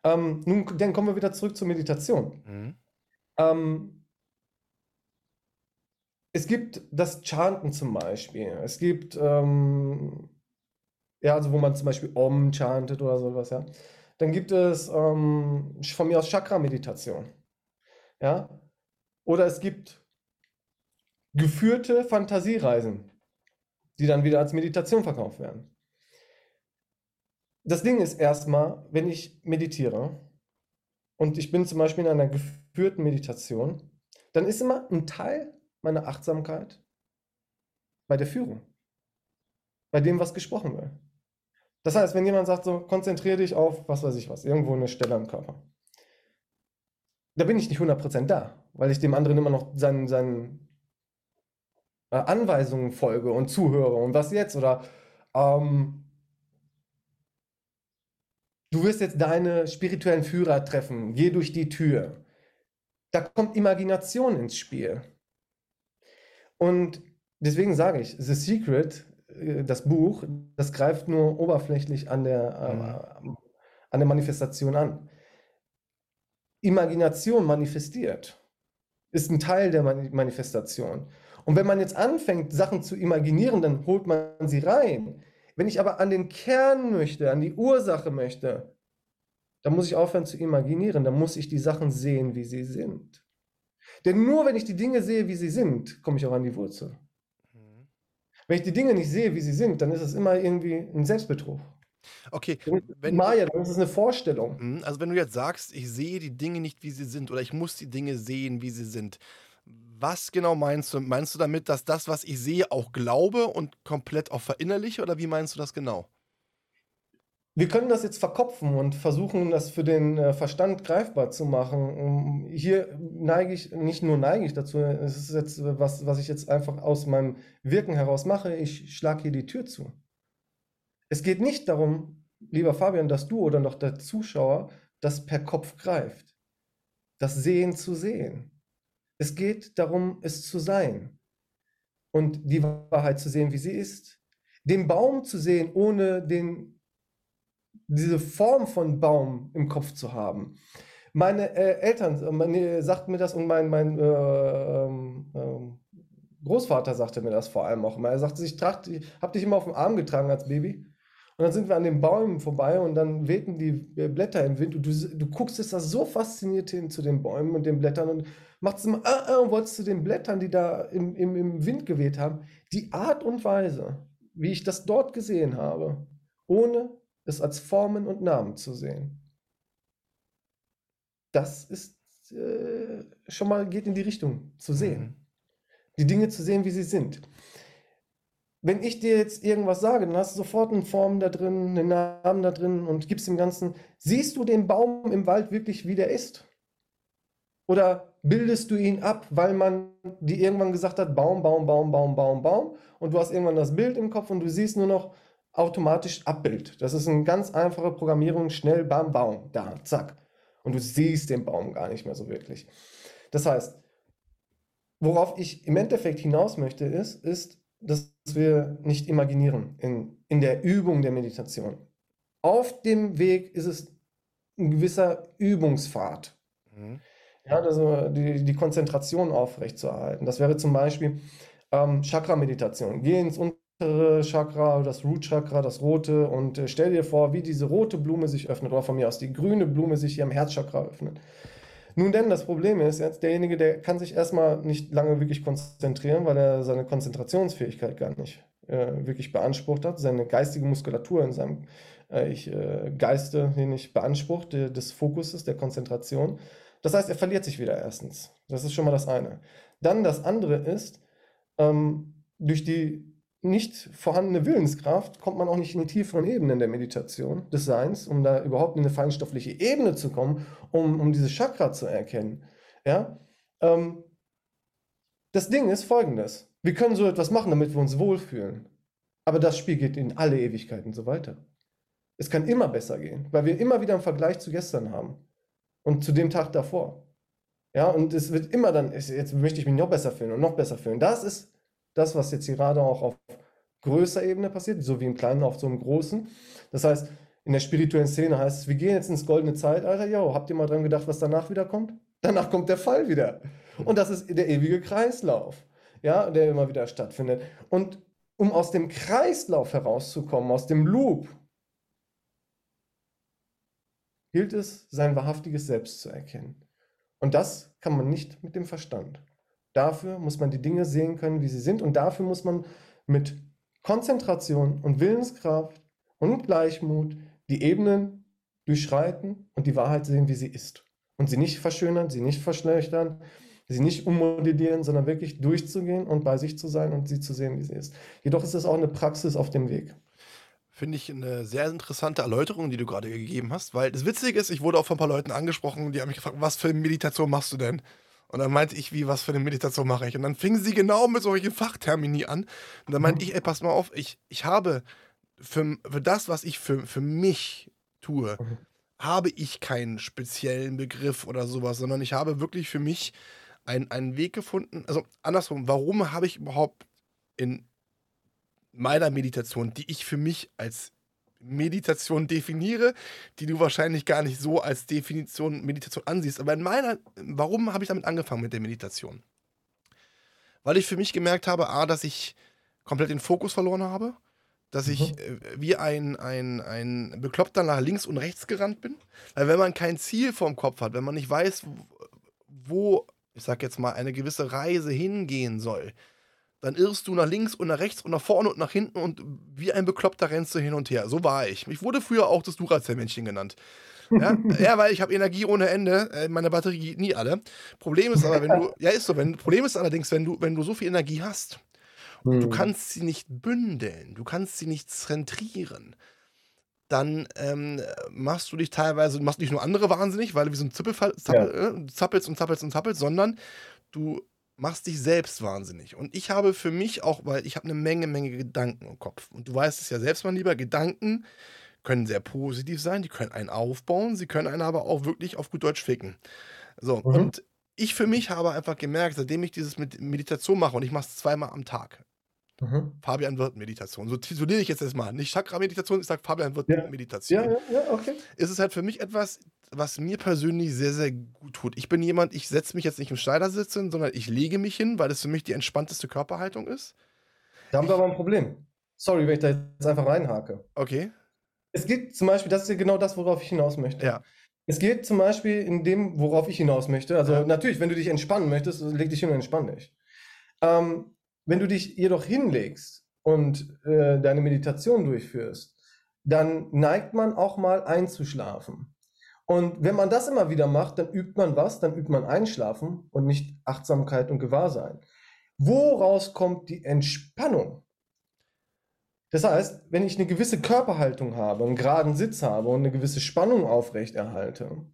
Ähm, nun, dann kommen wir wieder zurück zur Meditation. Mhm. Ähm, es gibt das Chanten zum Beispiel. Es gibt, ähm, ja, also wo man zum Beispiel Om chantet oder sowas, ja. Dann gibt es ähm, von mir aus Chakra-Meditation. Ja. Oder es gibt geführte Fantasiereisen, die dann wieder als Meditation verkauft werden. Das Ding ist erstmal, wenn ich meditiere und ich bin zum Beispiel in einer geführten Meditation, dann ist immer ein Teil meiner Achtsamkeit bei der Führung, bei dem, was gesprochen wird. Das heißt, wenn jemand sagt, so konzentriere dich auf, was weiß ich was, irgendwo eine Stelle am Körper, da bin ich nicht 100% da, weil ich dem anderen immer noch seinen, seinen äh, Anweisungen folge und zuhöre und was jetzt oder ähm, du wirst jetzt deine spirituellen Führer treffen, geh durch die Tür. Da kommt Imagination ins Spiel. Und deswegen sage ich, The Secret, äh, das Buch, das greift nur oberflächlich an der, äh, an der Manifestation an. Imagination manifestiert, ist ein Teil der Mani- Manifestation. Und wenn man jetzt anfängt, Sachen zu imaginieren, dann holt man sie rein. Wenn ich aber an den Kern möchte, an die Ursache möchte, dann muss ich aufhören zu imaginieren, dann muss ich die Sachen sehen, wie sie sind. Denn nur wenn ich die Dinge sehe, wie sie sind, komme ich auch an die Wurzel. Mhm. Wenn ich die Dinge nicht sehe, wie sie sind, dann ist es immer irgendwie ein Selbstbetrug. Okay, wenn, Maya, dann ist es eine Vorstellung. Mhm, also wenn du jetzt sagst, ich sehe die Dinge nicht, wie sie sind, oder ich muss die Dinge sehen, wie sie sind, was genau meinst du? Meinst du damit, dass das, was ich sehe, auch glaube und komplett auch verinnerliche, oder wie meinst du das genau? Wir können das jetzt verkopfen und versuchen, das für den äh, Verstand greifbar zu machen. Um, hier neige ich, nicht nur neige ich dazu, es ist jetzt äh, was, was ich jetzt einfach aus meinem Wirken heraus mache. Ich schlage hier die Tür zu. Es geht nicht darum, lieber Fabian, dass du oder noch der Zuschauer das per Kopf greift. Das Sehen zu sehen. Es geht darum, es zu sein und die Wahrheit zu sehen, wie sie ist. Den Baum zu sehen, ohne den diese Form von Baum im Kopf zu haben. Meine äh, Eltern äh, meine, sagten mir das und mein, mein äh, ähm, Großvater sagte mir das vor allem auch immer. Er sagte, ich habe dich immer auf dem Arm getragen als Baby. Und dann sind wir an den Bäumen vorbei und dann wehten die äh, Blätter im Wind und du, du guckst jetzt da so fasziniert hin zu den Bäumen und den Blättern und machst immer, äh, äh, und wolltest zu den Blättern, die da im, im, im Wind geweht haben. Die Art und Weise, wie ich das dort gesehen habe, ohne es als Formen und Namen zu sehen. Das ist äh, schon mal geht in die Richtung zu sehen. Mhm. Die Dinge zu sehen, wie sie sind. Wenn ich dir jetzt irgendwas sage, dann hast du sofort eine Form da drin, einen Namen da drin und gibst dem Ganzen. Siehst du den Baum im Wald wirklich, wie der ist? Oder bildest du ihn ab, weil man dir irgendwann gesagt hat, Baum, Baum, Baum, Baum, Baum, Baum, und du hast irgendwann das Bild im Kopf und du siehst nur noch automatisch Abbild. Das ist eine ganz einfache Programmierung, schnell, bam, Baum, da, zack. Und du siehst den Baum gar nicht mehr so wirklich. Das heißt, worauf ich im Endeffekt hinaus möchte, ist, ist, dass wir nicht imaginieren in, in der Übung der Meditation. Auf dem Weg ist es ein gewisser Übungspfad. Mhm. Ja, also die, die Konzentration aufrechtzuerhalten. Das wäre zum Beispiel ähm, Chakra-Meditation. Geh ins untere Chakra, das Root-Chakra, das rote und äh, stell dir vor, wie diese rote Blume sich öffnet oder von mir aus die grüne Blume sich hier im Herzchakra öffnet. Nun denn, das Problem ist jetzt, derjenige, der kann sich erstmal nicht lange wirklich konzentrieren, weil er seine Konzentrationsfähigkeit gar nicht äh, wirklich beansprucht hat, seine geistige Muskulatur in seinem äh, ich, äh, Geiste hier nicht beansprucht, der, des Fokuses, der Konzentration. Das heißt, er verliert sich wieder erstens. Das ist schon mal das eine. Dann das andere ist, ähm, durch die nicht vorhandene Willenskraft kommt man auch nicht in die tieferen Ebenen der Meditation, des Seins, um da überhaupt in eine feinstoffliche Ebene zu kommen, um, um diese Chakra zu erkennen. Ja? Ähm, das Ding ist folgendes. Wir können so etwas machen, damit wir uns wohlfühlen. Aber das Spiel geht in alle Ewigkeiten so weiter. Es kann immer besser gehen, weil wir immer wieder einen Vergleich zu gestern haben und zu dem Tag davor. Ja, und es wird immer dann, jetzt möchte ich mich noch besser fühlen und noch besser fühlen. Das ist das, was jetzt gerade auch auf größer Ebene passiert, so wie im Kleinen auf so einem Großen. Das heißt, in der spirituellen Szene heißt es, wir gehen jetzt ins goldene Zeitalter. Jo, habt ihr mal dran gedacht, was danach wieder kommt? Danach kommt der Fall wieder. Und das ist der ewige Kreislauf, ja, der immer wieder stattfindet. Und um aus dem Kreislauf herauszukommen, aus dem Loop, gilt es, sein wahrhaftiges Selbst zu erkennen. Und das kann man nicht mit dem Verstand. Dafür muss man die Dinge sehen können, wie sie sind. Und dafür muss man mit Konzentration und Willenskraft und Gleichmut die Ebenen durchschreiten und die Wahrheit sehen, wie sie ist. Und sie nicht verschönern, sie nicht verschlechtern, sie nicht ummodellieren, sondern wirklich durchzugehen und bei sich zu sein und sie zu sehen, wie sie ist. Jedoch ist es auch eine Praxis auf dem Weg. Finde ich eine sehr interessante Erläuterung, die du gerade gegeben hast, weil das Witzige ist, ich wurde auch von ein paar Leuten angesprochen, die haben mich gefragt, was für eine Meditation machst du denn? Und dann meinte ich, wie, was für eine Meditation mache ich? Und dann fingen sie genau mit solchen Fachtermini an. Und dann meinte mhm. ich, ey, pass mal auf, ich, ich habe für, für das, was ich für, für mich tue, mhm. habe ich keinen speziellen Begriff oder sowas, sondern ich habe wirklich für mich ein, einen Weg gefunden. Also andersrum, warum habe ich überhaupt in meiner Meditation, die ich für mich als Meditation definiere, die du wahrscheinlich gar nicht so als Definition Meditation ansiehst. Aber in meiner, warum habe ich damit angefangen mit der Meditation? Weil ich für mich gemerkt habe, A, dass ich komplett den Fokus verloren habe, dass ich mhm. äh, wie ein, ein, ein Bekloppter nach links und rechts gerannt bin. Weil wenn man kein Ziel vorm Kopf hat, wenn man nicht weiß, wo, ich sag jetzt mal, eine gewisse Reise hingehen soll, dann irrst du nach links und nach rechts und nach vorne und nach hinten und wie ein Bekloppter rennst du hin und her. So war ich. Ich wurde früher auch das Duracell-Männchen genannt. Ja, ja, weil ich habe Energie ohne Ende. Äh, meine Batterie geht nie alle. Problem ist aber, wenn du, ja ist so, wenn, Problem ist allerdings, wenn du, wenn du so viel Energie hast, hm. du kannst sie nicht bündeln, du kannst sie nicht zentrieren, dann ähm, machst du dich teilweise, machst nicht nur andere wahnsinnig, weil du wie so ein Zippelfall zappel, ja. äh, zappelst und zappelst und zappelst, sondern du machst dich selbst wahnsinnig. Und ich habe für mich auch, weil ich habe eine Menge, Menge Gedanken im Kopf. Und du weißt es ja selbst, mein Lieber, Gedanken können sehr positiv sein, die können einen aufbauen, sie können einen aber auch wirklich auf gut Deutsch ficken. So, mhm. und ich für mich habe einfach gemerkt, seitdem ich dieses mit Meditation mache und ich mache es zweimal am Tag. Mhm. Fabian Wirt Meditation. So tituliere ich jetzt erstmal. Nicht Chakra-Meditation, ich sage Fabian Wirt ja. Meditation. Ja, ja, ja, okay. Ist es halt für mich etwas, was mir persönlich sehr, sehr gut tut. Ich bin jemand, ich setze mich jetzt nicht im Schneidersitz hin, sondern ich lege mich hin, weil das für mich die entspannteste Körperhaltung ist. Da haben wir aber ein Problem. Sorry, wenn ich da jetzt einfach reinhake. Okay. Es geht zum Beispiel, das ist ja genau das, worauf ich hinaus möchte. Ja. Es geht zum Beispiel in dem, worauf ich hinaus möchte. Also ja. natürlich, wenn du dich entspannen möchtest, leg dich hin und entspann dich. Ähm, wenn du dich jedoch hinlegst und äh, deine Meditation durchführst, dann neigt man auch mal einzuschlafen. Und wenn man das immer wieder macht, dann übt man was? Dann übt man Einschlafen und nicht Achtsamkeit und Gewahrsein. Woraus kommt die Entspannung? Das heißt, wenn ich eine gewisse Körperhaltung habe, einen geraden Sitz habe und eine gewisse Spannung aufrechterhalte,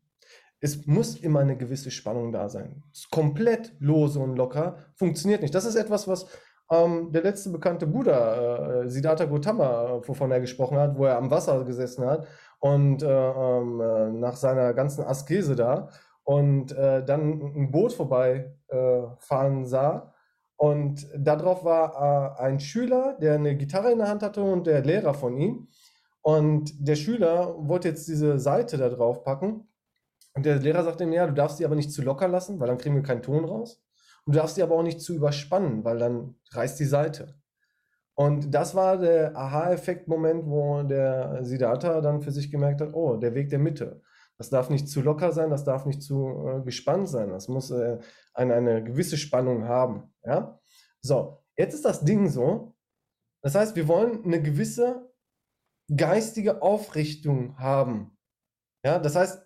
es muss immer eine gewisse Spannung da sein. Komplett lose und locker funktioniert nicht. Das ist etwas, was ähm, der letzte bekannte Buddha, äh, Siddhartha Gautama, wovon er gesprochen hat, wo er am Wasser gesessen hat und äh, ähm, äh, nach seiner ganzen Askese da und äh, dann ein Boot vorbeifahren äh, sah. Und darauf war äh, ein Schüler, der eine Gitarre in der Hand hatte und der Lehrer von ihm. Und der Schüler wollte jetzt diese Seite da drauf packen. Und der Lehrer sagte ihm, ja, du darfst sie aber nicht zu locker lassen, weil dann kriegen wir keinen Ton raus. Du darfst sie aber auch nicht zu überspannen, weil dann reißt die Seite. Und das war der Aha-Effekt-Moment, wo der Siddhartha dann für sich gemerkt hat, oh, der Weg der Mitte. Das darf nicht zu locker sein, das darf nicht zu äh, gespannt sein. Das muss äh, eine, eine gewisse Spannung haben. Ja? So, jetzt ist das Ding so. Das heißt, wir wollen eine gewisse geistige Aufrichtung haben. Ja, das heißt,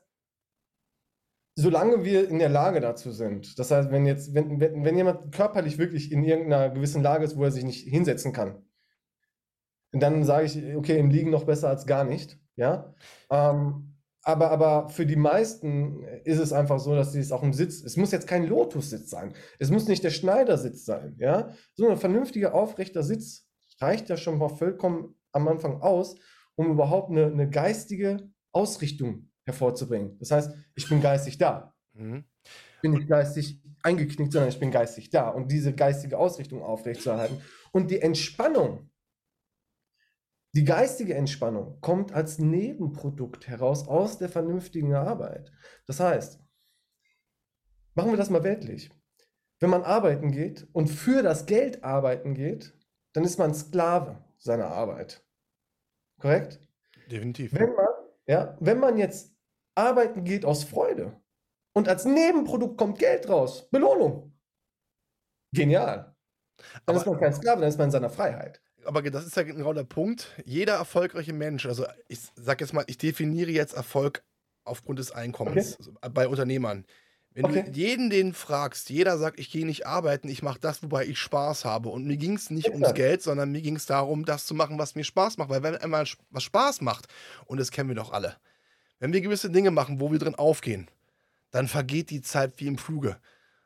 solange wir in der Lage dazu sind, das heißt, wenn jetzt, wenn, wenn, wenn jemand körperlich wirklich in irgendeiner gewissen Lage ist, wo er sich nicht hinsetzen kann, dann sage ich, okay, im Liegen noch besser als gar nicht. Ja. Ähm, aber, aber für die meisten ist es einfach so, dass sie es auch im Sitz, es muss jetzt kein Lotus-Sitz sein. Es muss nicht der Schneidersitz sein. Ja. So ein vernünftiger, aufrechter Sitz reicht ja schon mal vollkommen am Anfang aus, um überhaupt eine, eine geistige Ausrichtung hervorzubringen. Das heißt, ich bin geistig da. Mhm. Ich bin nicht geistig eingeknickt, sondern ich bin geistig da. Und diese geistige Ausrichtung aufrechtzuerhalten. Und die Entspannung, die geistige Entspannung kommt als Nebenprodukt heraus aus der vernünftigen Arbeit. Das heißt, machen wir das mal weltlich. Wenn man arbeiten geht und für das Geld arbeiten geht, dann ist man Sklave seiner Arbeit. Korrekt? Definitiv. Wenn man, ja, wenn man jetzt arbeiten geht aus Freude und als Nebenprodukt kommt Geld raus, Belohnung. Genial. Dann aber, ist man kein Sklave, dann ist man in seiner Freiheit. Aber das ist ja genau der Punkt. Jeder erfolgreiche Mensch, also ich sage jetzt mal, ich definiere jetzt Erfolg aufgrund des Einkommens okay. also bei Unternehmern. Wenn okay. du jeden den fragst, jeder sagt, ich gehe nicht arbeiten, ich mache das, wobei ich Spaß habe. Und mir ging es nicht ja. ums Geld, sondern mir ging es darum, das zu machen, was mir Spaß macht. Weil wenn einmal was Spaß macht, und das kennen wir doch alle, wenn wir gewisse Dinge machen, wo wir drin aufgehen, dann vergeht die Zeit wie im Fluge.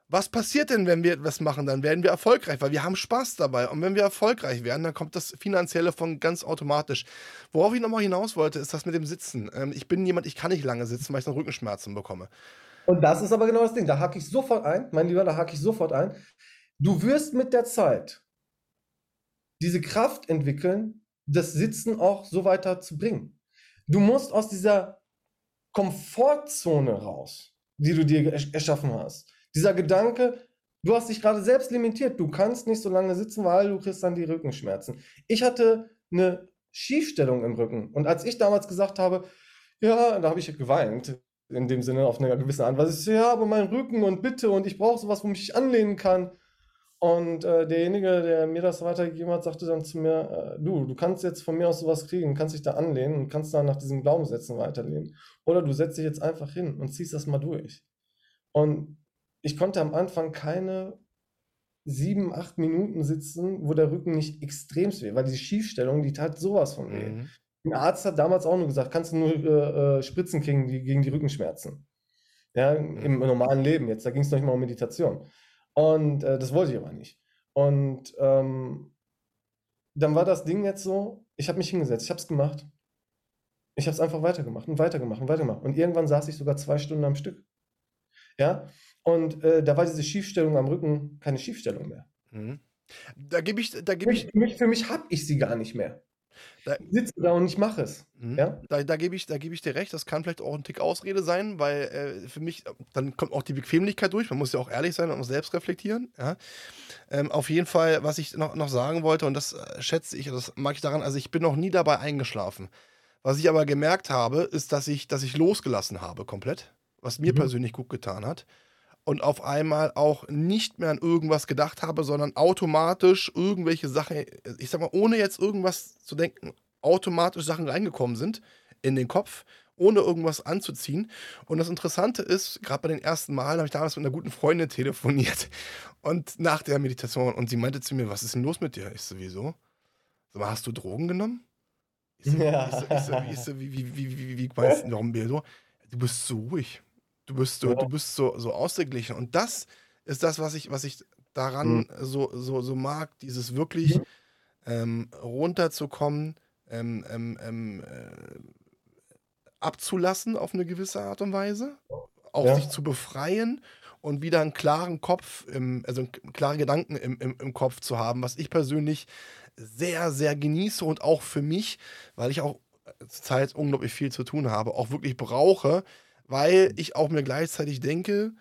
Was passiert denn, wenn wir etwas machen? Dann werden wir erfolgreich, weil wir haben Spaß dabei. Und wenn wir erfolgreich werden, dann kommt das Finanzielle von ganz automatisch. Worauf ich nochmal hinaus wollte, ist das mit dem Sitzen. Ähm, ich bin jemand, ich kann nicht lange sitzen, weil ich dann Rückenschmerzen bekomme. Und das ist aber genau das Ding. Da hake ich sofort ein, mein Lieber, da hake ich sofort ein. Du wirst mit der Zeit diese Kraft entwickeln, das Sitzen auch so weiter zu bringen. Du musst aus dieser Komfortzone raus, die du dir erschaffen hast. Dieser Gedanke, du hast dich gerade selbst limitiert. Du kannst nicht so lange sitzen, weil du kriegst dann die Rückenschmerzen. Ich hatte eine Schiefstellung im Rücken. Und als ich damals gesagt habe, ja, da habe ich geweint in dem Sinne auf eine gewisse Art. Weil ich so, ja, aber mein Rücken und bitte und ich brauche sowas, wo mich ich anlehnen kann. Und äh, derjenige, der mir das weitergegeben hat, sagte dann zu mir, äh, du, du kannst jetzt von mir aus sowas kriegen, kannst dich da anlehnen und kannst dann nach diesen Glaubenssätzen weiterleben. Oder du setzt dich jetzt einfach hin und ziehst das mal durch. Und ich konnte am Anfang keine sieben, acht Minuten sitzen, wo der Rücken nicht extremst weh, weil die Schiefstellung, die tat sowas von weh. Mhm. Ein Arzt hat damals auch nur gesagt, kannst du nur äh, äh, Spritzen kriegen die, gegen die Rückenschmerzen. Ja, im normalen Leben jetzt. Da ging es noch nicht mal um Meditation. Und äh, das wollte ich aber nicht. Und ähm, dann war das Ding jetzt so, ich habe mich hingesetzt, ich habe es gemacht. Ich habe es einfach weitergemacht und weitergemacht und weitergemacht. Und irgendwann saß ich sogar zwei Stunden am Stück. Ja, und äh, da war diese Schiefstellung am Rücken keine Schiefstellung mehr. Mhm. Da gebe ich, da gebe ich. Für mich, für mich habe ich sie gar nicht mehr. Da, ich sitze da und ich mache es. Mhm. Ja? Da, da gebe ich, geb ich dir recht, das kann vielleicht auch ein Tick Ausrede sein, weil äh, für mich, dann kommt auch die Bequemlichkeit durch, man muss ja auch ehrlich sein und auch selbst reflektieren. Ja? Ähm, auf jeden Fall, was ich noch, noch sagen wollte, und das äh, schätze ich, das mag ich daran, also ich bin noch nie dabei eingeschlafen. Was ich aber gemerkt habe, ist, dass ich, dass ich losgelassen habe komplett, was mir mhm. persönlich gut getan hat und auf einmal auch nicht mehr an irgendwas gedacht habe, sondern automatisch irgendwelche Sachen, ich sag mal, ohne jetzt irgendwas zu denken, automatisch Sachen reingekommen sind in den Kopf, ohne irgendwas anzuziehen. Und das Interessante ist, gerade bei den ersten Malen habe ich damals mit einer guten Freundin telefoniert und nach der Meditation und sie meinte zu mir, was ist denn los mit dir? Ich so, wieso? Mal, hast du Drogen genommen? Ich so, ja. ich so, ich so, wie, wie, wie, wie, wie meinst du, warum so? Du bist so ruhig. Du bist so, ja. du bist so, so ausgeglichen. Und das ist das, was ich, was ich daran mhm. so, so, so mag, dieses wirklich mhm. ähm, runterzukommen, ähm, ähm, ähm, äh, abzulassen auf eine gewisse Art und Weise. auch Ja. sich zu befreien und wieder einen klaren Kopf, im, also klare Gedanken im, im, im Kopf zu haben, was ich persönlich sehr, sehr genieße und auch für mich, weil ich auch zurzeit unglaublich viel zu tun habe, auch wirklich brauche, weil ich auch mir gleichzeitig denke,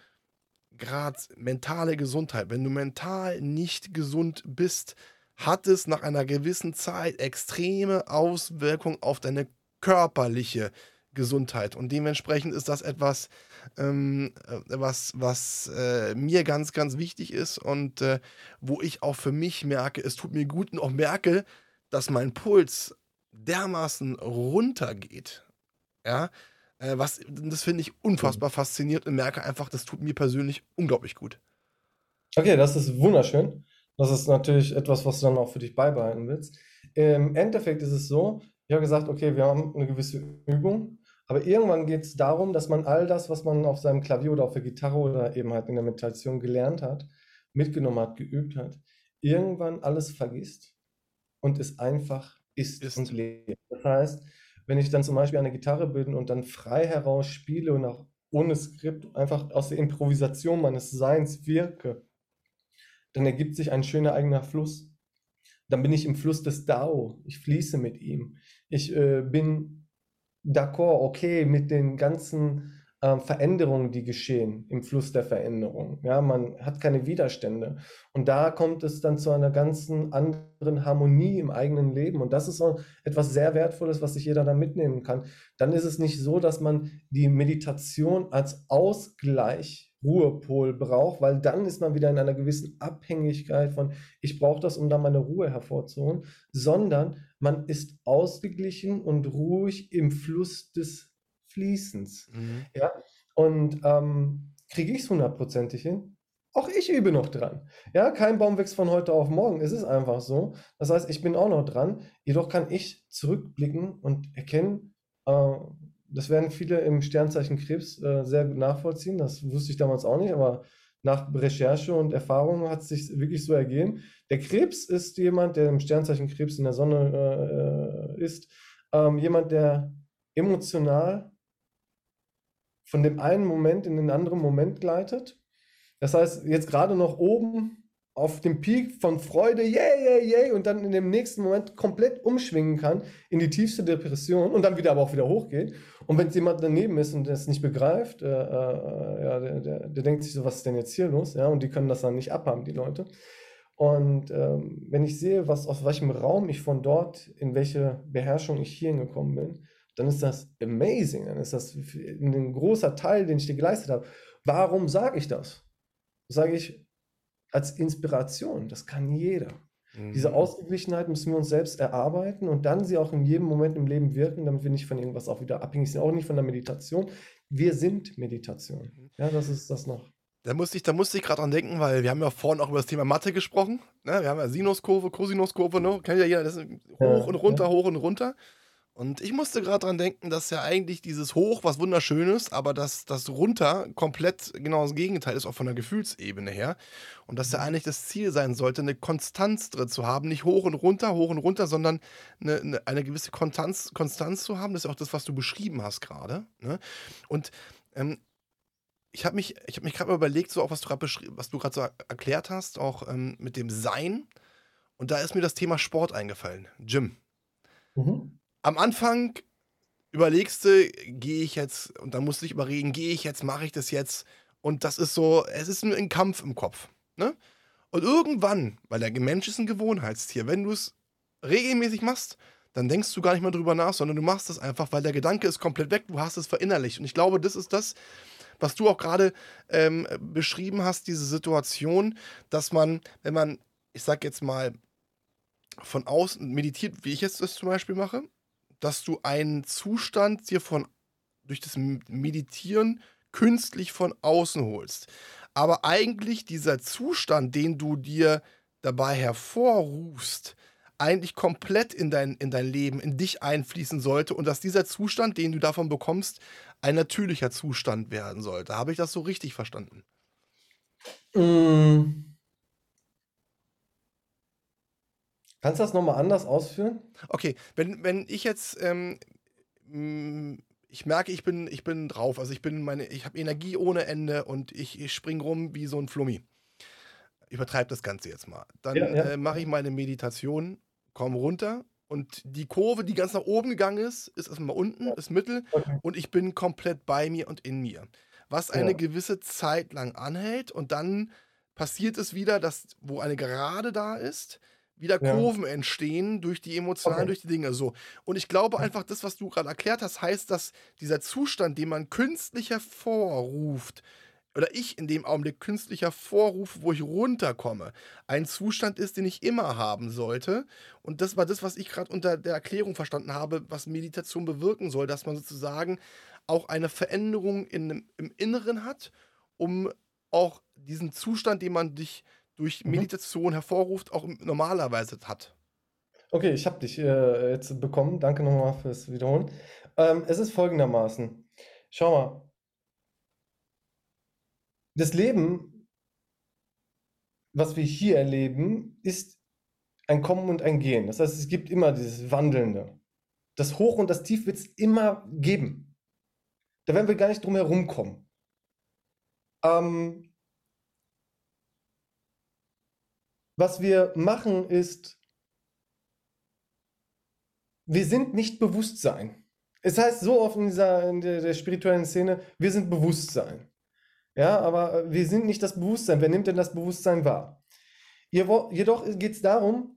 gerade mentale Gesundheit, wenn du mental nicht gesund bist, hat es nach einer gewissen Zeit extreme Auswirkungen auf deine körperliche Gesundheit. Und dementsprechend ist das etwas, ähm, äh, was, was äh, mir ganz, ganz wichtig ist und äh, wo ich auch für mich merke, es tut mir gut und auch merke, dass mein Puls dermaßen runtergeht. Ja, äh, was, das finde ich unfassbar faszinierend und merke einfach, das tut mir persönlich unglaublich gut. Okay, das ist wunderschön. Das ist natürlich etwas, was du dann auch für dich beibehalten willst. Im Endeffekt ist es so, ich habe gesagt, okay, wir haben eine gewisse Übung, aber irgendwann geht es darum, dass man all das, was man auf seinem Klavier oder auf der Gitarre oder eben halt in der Meditation gelernt hat, mitgenommen hat, geübt hat, irgendwann alles vergisst und es einfach ist, Ist. und lebt. Das heißt, wenn ich dann zum Beispiel eine Gitarre bin und dann frei heraus spiele und auch ohne Skript einfach aus der Improvisation meines Seins wirke, dann ergibt sich ein schöner eigener Fluss. Dann bin ich im Fluss des Dao. Ich fließe mit ihm. Ich äh, bin d'accord, okay, mit den ganzen ähm, Veränderungen, die geschehen im Fluss der Veränderung. Ja, man hat keine Widerstände. Und da kommt es dann zu einer ganzen anderen Harmonie im eigenen Leben. Und das ist so etwas sehr Wertvolles, was sich jeder da mitnehmen kann. Dann ist es nicht so, dass man die Meditation als Ausgleich Ruhepol braucht, weil dann ist man wieder in einer gewissen Abhängigkeit von, ich brauche das, um da meine Ruhe hervorzuholen, sondern man ist ausgeglichen und ruhig im Fluss des Fließens. Mhm. Ja, und ähm, kriege ich es hundertprozentig hin? Auch ich übe noch dran. Ja, kein Baum wächst von heute auf morgen. Es ist einfach so. Das heißt, ich bin auch noch dran. Jedoch kann ich zurückblicken und erkennen, äh, das werden viele im Sternzeichen Krebs äh, sehr gut nachvollziehen. Das wusste ich damals auch nicht, aber nach Recherche und Erfahrung hat es sich wirklich so ergeben. Der Krebs ist jemand, der im Sternzeichen Krebs in der Sonne äh, ist, ähm, jemand, der emotional von dem einen Moment in den anderen Moment gleitet. Das heißt, jetzt gerade noch oben auf dem Peak von Freude, yay, yay, yay, und dann in dem nächsten Moment komplett umschwingen kann in die tiefste Depression und dann wieder aber auch wieder hochgeht. Und wenn jemand daneben ist und das nicht begreift, äh, äh, ja, der, der, der denkt sich so, was ist denn jetzt hier los? Ja, und die können das dann nicht abhaben, die Leute. Und ähm, wenn ich sehe, was, aus welchem Raum ich von dort, in welche Beherrschung ich hierhin gekommen bin, dann ist das amazing. Dann ist das ein großer Teil, den ich dir geleistet habe. Warum sage ich das? Sage ich als Inspiration. Das kann jeder. Diese Mhm. Ausgeglichenheit müssen wir uns selbst erarbeiten und dann sie auch in jedem Moment im Leben wirken, damit wir nicht von irgendwas auch wieder abhängig sind, auch nicht von der Meditation. Wir sind Meditation. Ja, das ist das noch. Da musste ich, da musste ich gerade dran denken, weil wir haben ja vorhin auch über das Thema Mathe gesprochen. Ne? Wir haben ja Sinuskurve, Cosinuskurve, ne? kennt ja jeder, das ist hoch Ja, und runter, ja. hoch und runter. Und ich musste gerade dran denken, dass ja eigentlich dieses Hoch was wunderschön ist, aber dass das runter komplett genau das Gegenteil ist, auch von der Gefühlsebene her. Und dass ja eigentlich das Ziel sein sollte, eine Konstanz drin zu haben. Nicht hoch und runter, hoch und runter, sondern eine, eine, eine gewisse Konstanz, Konstanz zu haben. Das ist auch das, was du beschrieben hast gerade. Ne? Und ähm, ich habe mich, ich hab mich gerade mal überlegt, so auch was du gerade was du gerade so erklärt hast, auch ähm, mit dem Sein. Und da ist mir das Thema Sport eingefallen. Gym. Mhm. Am Anfang überlegst du, gehe ich jetzt, und dann musst du dich überreden, gehe ich jetzt, mache ich das jetzt. Und das ist so, es ist ein, Kampf im Kopf. Ne? Und irgendwann, weil der Mensch ist ein Gewohnheitstier, wenn du es regelmäßig machst, dann denkst du gar nicht mehr drüber nach, sondern du machst es einfach, weil der Gedanke ist komplett weg, du hast es verinnerlicht. Und ich glaube, das ist das, was du auch gerade ähm, beschrieben hast, diese Situation, dass man, wenn man, ich sag jetzt mal, von außen meditiert, wie ich jetzt das zum Beispiel mache, dass du einen Zustand dir von durch das Meditieren künstlich von außen holst. Aber eigentlich dieser Zustand, den du dir dabei hervorrufst, eigentlich komplett in dein, in dein Leben, in dich einfließen sollte und dass dieser Zustand, den du davon bekommst, ein natürlicher Zustand werden sollte. Habe ich das so richtig verstanden? Mm. Kannst du das nochmal anders ausführen? Okay, wenn, wenn ich jetzt, ähm, mm, ich merke, ich bin, ich bin drauf. Also ich bin meine, ich habe Energie ohne Ende und ich, ich spring rum wie so ein Flummi. Übertreibe das Ganze jetzt mal. Dann Ja, ja. äh, mache ich meine Meditation, komme runter und die Kurve, die ganz nach oben gegangen ist, ist erstmal unten, ist mittel Okay. und ich bin komplett bei mir und in mir. Was eine gewisse Zeit lang anhält und dann passiert es wieder, dass, wo eine Gerade da ist, wieder Ja. Kurven entstehen durch die Emotionen, Okay. durch die Dinge. So. Und ich glaube einfach, das, was du gerade erklärt hast, heißt, dass dieser Zustand, den man künstlich hervorruft, oder ich in dem Augenblick künstlich hervorrufe, wo ich runterkomme, ein Zustand ist, den ich immer haben sollte. Und das war das, was ich gerade unter der Erklärung verstanden habe, was Meditation bewirken soll, dass man sozusagen auch eine Veränderung in, im Inneren hat, um auch diesen Zustand, den man dich durch Mhm. Meditation hervorruft, auch normalerweise hat. Okay, ich habe dich äh, jetzt bekommen. Danke nochmal fürs Wiederholen. Ähm, es ist folgendermaßen. Schau mal. Das Leben, was wir hier erleben, ist ein Kommen und ein Gehen. Das heißt, es gibt immer dieses Wandelnde. Das Hoch und das Tief wird es immer geben. Da werden wir gar nicht drum herum kommen. Ähm, was wir machen ist, wir sind nicht Bewusstsein. Es heißt so oft in dieser in der, der spirituellen Szene, wir sind Bewusstsein. Ja, aber wir sind nicht das Bewusstsein. Wer nimmt denn das Bewusstsein wahr? Jedoch geht es darum,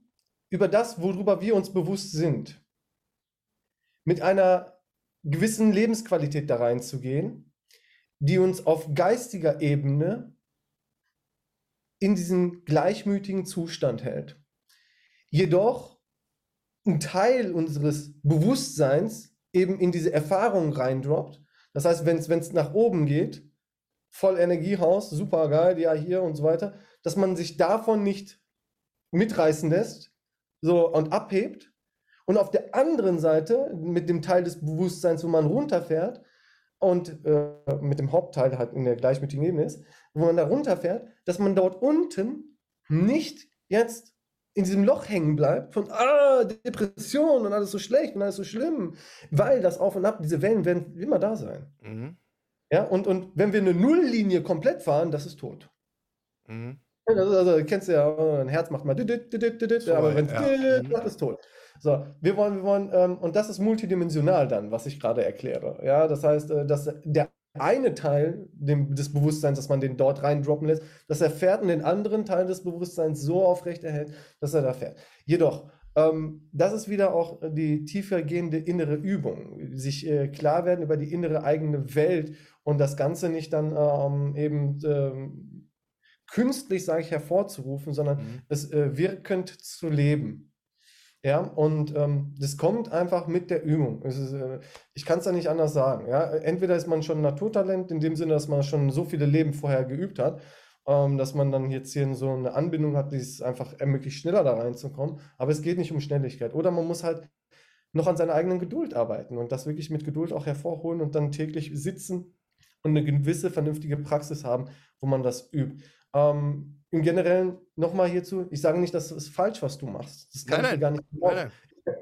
über das, worüber wir uns bewusst sind, mit einer gewissen Lebensqualität da reinzugehen, die uns auf geistiger Ebene in diesem gleichmütigen Zustand hält. Jedoch ein Teil unseres Bewusstseins eben in diese Erfahrung reindroppt. Das heißt, wenn es nach oben geht, voll Energiehaus, super geil, ja hier und so weiter, dass man sich davon nicht mitreißen lässt so und abhebt. Und auf der anderen Seite, mit dem Teil des Bewusstseins, wo man runterfährt und äh, mit dem Hauptteil halt in der gleichmütigen Ebene ist, wo man da runterfährt, dass man dort unten nicht jetzt in diesem Loch hängen bleibt von ah, Depression und alles so schlecht und alles so schlimm, weil das Auf und Ab, diese Wellen werden immer da sein. Mhm. Ja, und, und wenn wir eine Nulllinie komplett fahren, das ist tot. Mhm. Also, also kennst du ja, ein Herz macht mal dit, dit, dit, dit, dit, So, aber wenn es ja. Mhm. macht, ist tot. So, wir wollen, wir wollen, ähm, und das ist multidimensional dann, was ich gerade erkläre. Ja, das heißt, äh, dass der eine Teil dem, des Bewusstseins, dass man den dort reindroppen lässt, dass er fährt und den anderen Teil des Bewusstseins so aufrechterhält, dass er da fährt. Jedoch, ähm, das ist wieder auch die tiefer gehende innere Übung, sich äh, klar werden über die innere eigene Welt und das Ganze nicht dann ähm, eben ähm, künstlich, sage ich, hervorzurufen, sondern Mhm. es äh, wirkend zu leben. Ja, und ähm, das kommt einfach mit der Übung. Ist, äh, ich kann es ja nicht anders sagen. Ja? Entweder ist man schon ein Naturtalent, in dem Sinne, dass man schon so viele Leben vorher geübt hat, ähm, dass man dann jetzt hier so eine Anbindung hat, die es einfach ermöglicht, schneller da reinzukommen. Aber es geht nicht um Schnelligkeit. Oder man muss halt noch an seiner eigenen Geduld arbeiten und das wirklich mit Geduld auch hervorholen und dann täglich sitzen und eine gewisse vernünftige Praxis haben, wo man das übt. Ähm, Im Generellen nochmal hierzu, ich sage nicht, das ist falsch, was du machst. Das kann Nein, ich mir gar nicht erlauben. nein.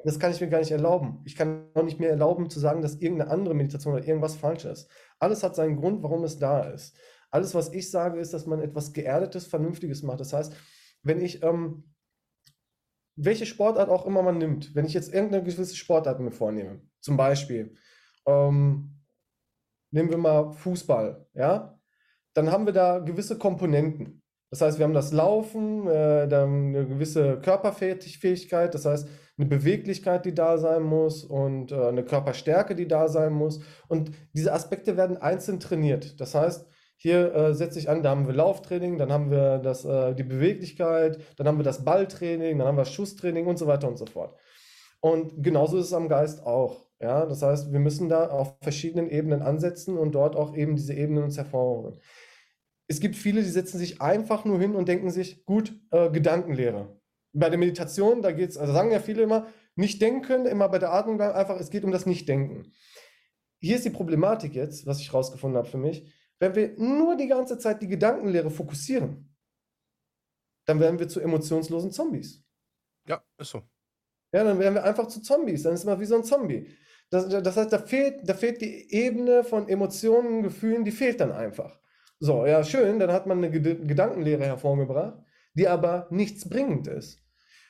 Das kann ich mir gar nicht erlauben. Ich kann auch nicht mehr erlauben zu sagen, dass irgendeine andere Meditation oder irgendwas falsch ist. Alles hat seinen Grund, warum es da ist. Alles, was ich sage, ist, dass man etwas Geerdetes, Vernünftiges macht. Das heißt, wenn ich, ähm, welche Sportart auch immer man nimmt, wenn ich jetzt irgendeine gewisse Sportart mir vornehme, zum Beispiel, ähm, nehmen wir mal Fußball, ja, dann haben wir da gewisse Komponenten. Das heißt, wir haben das Laufen, äh, dann eine gewisse Körperfähigkeit, das heißt, eine Beweglichkeit, die da sein muss und äh, eine Körperstärke, die da sein muss. Und diese Aspekte werden einzeln trainiert. Das heißt, hier äh, setze ich an, da haben wir Lauftraining, dann haben wir das, äh, die Beweglichkeit, dann haben wir das Balltraining, dann haben wir Schusstraining und so weiter und so fort. Und genauso ist es am Geist auch. Ja, das heißt, wir müssen da auf verschiedenen Ebenen ansetzen und dort auch eben diese Ebenen uns hervorholen. Es gibt viele, die setzen sich einfach nur hin und denken sich, gut, äh, Gedankenlehre. Bei der Meditation, da geht es, also sagen ja viele immer, nicht denken, immer bei der Atmung bleiben, einfach, es geht um das Nicht-Denken. Hier ist die Problematik jetzt, was ich rausgefunden habe für mich. Wenn wir nur die ganze Zeit die Gedankenlehre fokussieren, dann werden wir zu emotionslosen Zombies. Ja, ist so. Ja, dann werden wir einfach zu Zombies. Dann ist man wie so ein Zombie. Das, das heißt, da fehlt, da fehlt die Ebene von Emotionen, Gefühlen, die fehlt dann einfach. So, ja, schön, dann hat man eine Gedankenlehre hervorgebracht, die aber nichts bringend ist.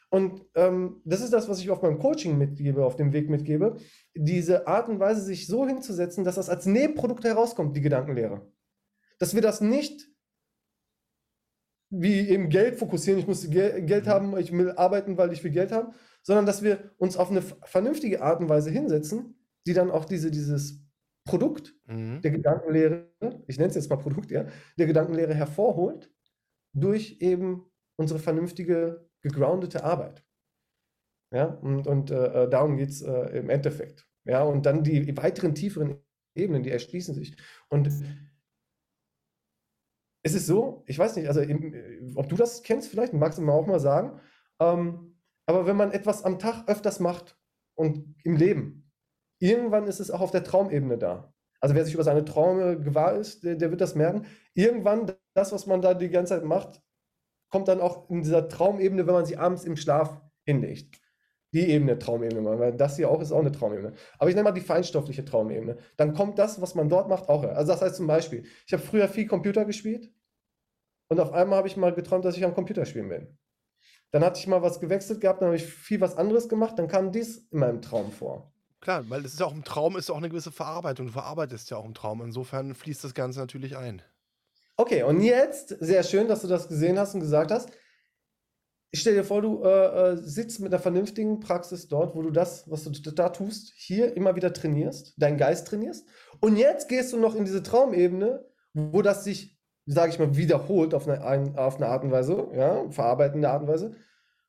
Und ähm, das ist das, was ich auf meinem Coaching mitgebe, auf dem Weg mitgebe, diese Art und Weise, sich so hinzusetzen, dass das als Nebenprodukt herauskommt, die Gedankenlehre. Dass wir das nicht wie eben Geld fokussieren, ich muss Geld mhm. haben, ich will arbeiten, weil ich will Geld haben, sondern dass wir uns auf eine vernünftige Art und Weise hinsetzen, die dann auch diese, dieses Produkt mhm. der Gedankenlehre, ich nenne es jetzt mal Produkt, ja, der Gedankenlehre hervorholt durch eben unsere vernünftige, gegroundete Arbeit. Ja, und, und äh, äh darum geht es äh, im Endeffekt. Ja, und dann die weiteren tieferen Ebenen, die erschließen sich. Und es ist so, ich weiß nicht, also ob du das kennst, vielleicht magst du mir auch mal sagen, ähm, aber wenn man etwas am Tag öfters macht und im Leben, irgendwann ist es auch auf der Traumebene da. Also wer sich über seine Träume gewahr ist, der, der wird das merken. Irgendwann, das, was man da die ganze Zeit macht, kommt dann auch in dieser Traumebene, wenn man sie abends im Schlaf hinlegt. Die Ebene Traumebene, weil das hier auch ist auch eine Traumebene. Aber ich nenne mal die feinstoffliche Traumebene. Dann kommt das, was man dort macht, auch. Also das heißt zum Beispiel, ich habe früher viel Computer gespielt und auf einmal habe ich mal geträumt, dass ich am Computer spielen bin. Dann hatte ich mal was gewechselt gehabt, dann habe ich viel was anderes gemacht, dann kam dies in meinem Traum vor. Klar, weil es ist ja auch im Traum ist auch eine gewisse Verarbeitung. Du verarbeitest ja auch im Traum. Insofern fließt das Ganze natürlich ein. Okay, und jetzt, sehr schön, dass du das gesehen hast und gesagt hast. Ich stell dir vor, du äh, äh, sitzt mit einer vernünftigen Praxis dort, wo du das, was du da tust, hier immer wieder trainierst, deinen Geist trainierst. Und jetzt gehst du noch in diese Traumebene, wo das sich, sage ich mal, wiederholt auf eine, ein, auf eine Art und Weise, ja, verarbeitende Art und Weise,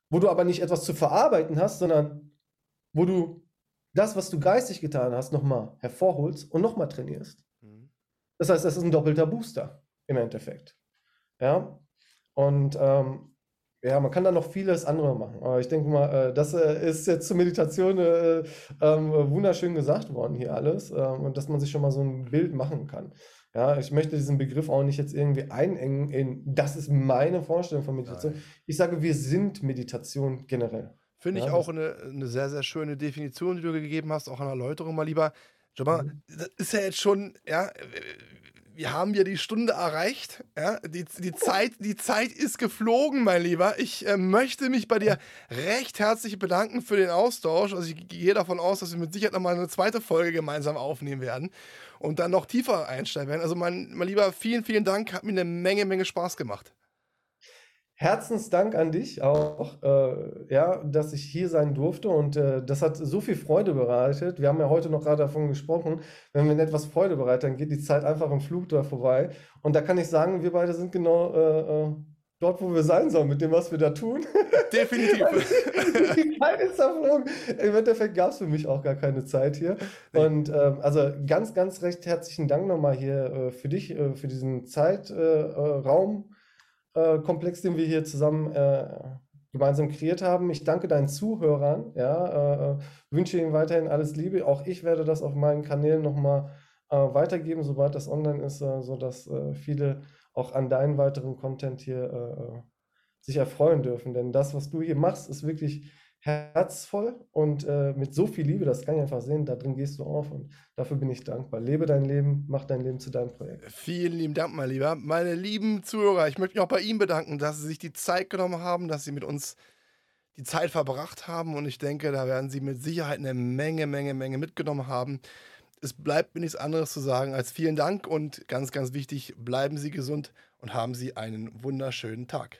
wo du aber nicht etwas zu verarbeiten hast, sondern wo du das, was du geistig getan hast, nochmal hervorholst und nochmal trainierst. Mhm. Das heißt, das ist ein doppelter Booster im Endeffekt. Ja, und ähm, ja, man kann da noch vieles andere machen. Aber ich denke mal, äh, das äh, ist jetzt zur Meditation äh, ähm, wunderschön gesagt worden hier alles. Ähm, und dass man sich schon mal so ein Bild machen kann. Ja, ich möchte diesen Begriff auch nicht jetzt irgendwie einengen in, das ist meine Vorstellung von Meditation. Nein. Ich sage, wir sind Meditation generell. Finde ich auch eine, eine sehr, sehr schöne Definition, die du gegeben hast, auch eine Erläuterung mal lieber. Schau mal, mhm. das ist ja jetzt schon, ja, wir haben ja die Stunde erreicht. Ja? Die, die, Zeit, die Zeit ist geflogen, mein Lieber. Ich äh, möchte mich bei dir recht herzlich bedanken für den Austausch. Also ich gehe davon aus, dass wir mit Sicherheit nochmal eine zweite Folge gemeinsam aufnehmen werden und dann noch tiefer einsteigen werden. Also mein, mein Lieber, vielen, vielen Dank. Hat mir eine Menge, Menge Spaß gemacht. Herzensdank an dich auch, äh, ja, dass ich hier sein durfte und äh, das hat so viel Freude bereitet. Wir haben ja heute noch gerade davon gesprochen, wenn wir etwas Freude bereiten, dann geht die Zeit einfach im Flug da vorbei. Und da kann ich sagen, wir beide sind genau äh, äh dort, wo wir sein sollen, mit dem, was wir da tun. Definitiv. die Zeit ist verflogen. Im Endeffekt gab es für mich auch gar keine Zeit hier. Und ähm, also ganz, ganz recht herzlichen Dank nochmal hier äh, für dich, äh, für diesen Zeitraum äh, Komplex, den wir hier zusammen äh, gemeinsam kreiert haben. Ich danke deinen Zuhörern, ja, äh, wünsche ihnen weiterhin alles Liebe. Auch ich werde das auf meinen Kanälen nochmal äh, weitergeben, sobald das online ist, äh, sodass äh, viele auch an deinen weiteren Content hier äh, sich erfreuen dürfen. Denn das, was du hier machst, ist wirklich herzvoll und äh, mit so viel Liebe, das kann ich einfach sehen, da drin gehst du auf und dafür bin ich dankbar. Lebe dein Leben, mach dein Leben zu deinem Projekt. Vielen lieben Dank, mein Lieber. Meine lieben Zuhörer, ich möchte mich auch bei Ihnen bedanken, dass Sie sich die Zeit genommen haben, dass Sie mit uns die Zeit verbracht haben und ich denke, da werden Sie mit Sicherheit eine Menge, Menge, Menge mitgenommen haben. Es bleibt mir nichts anderes zu sagen als vielen Dank und ganz, ganz wichtig, bleiben Sie gesund und haben Sie einen wunderschönen Tag.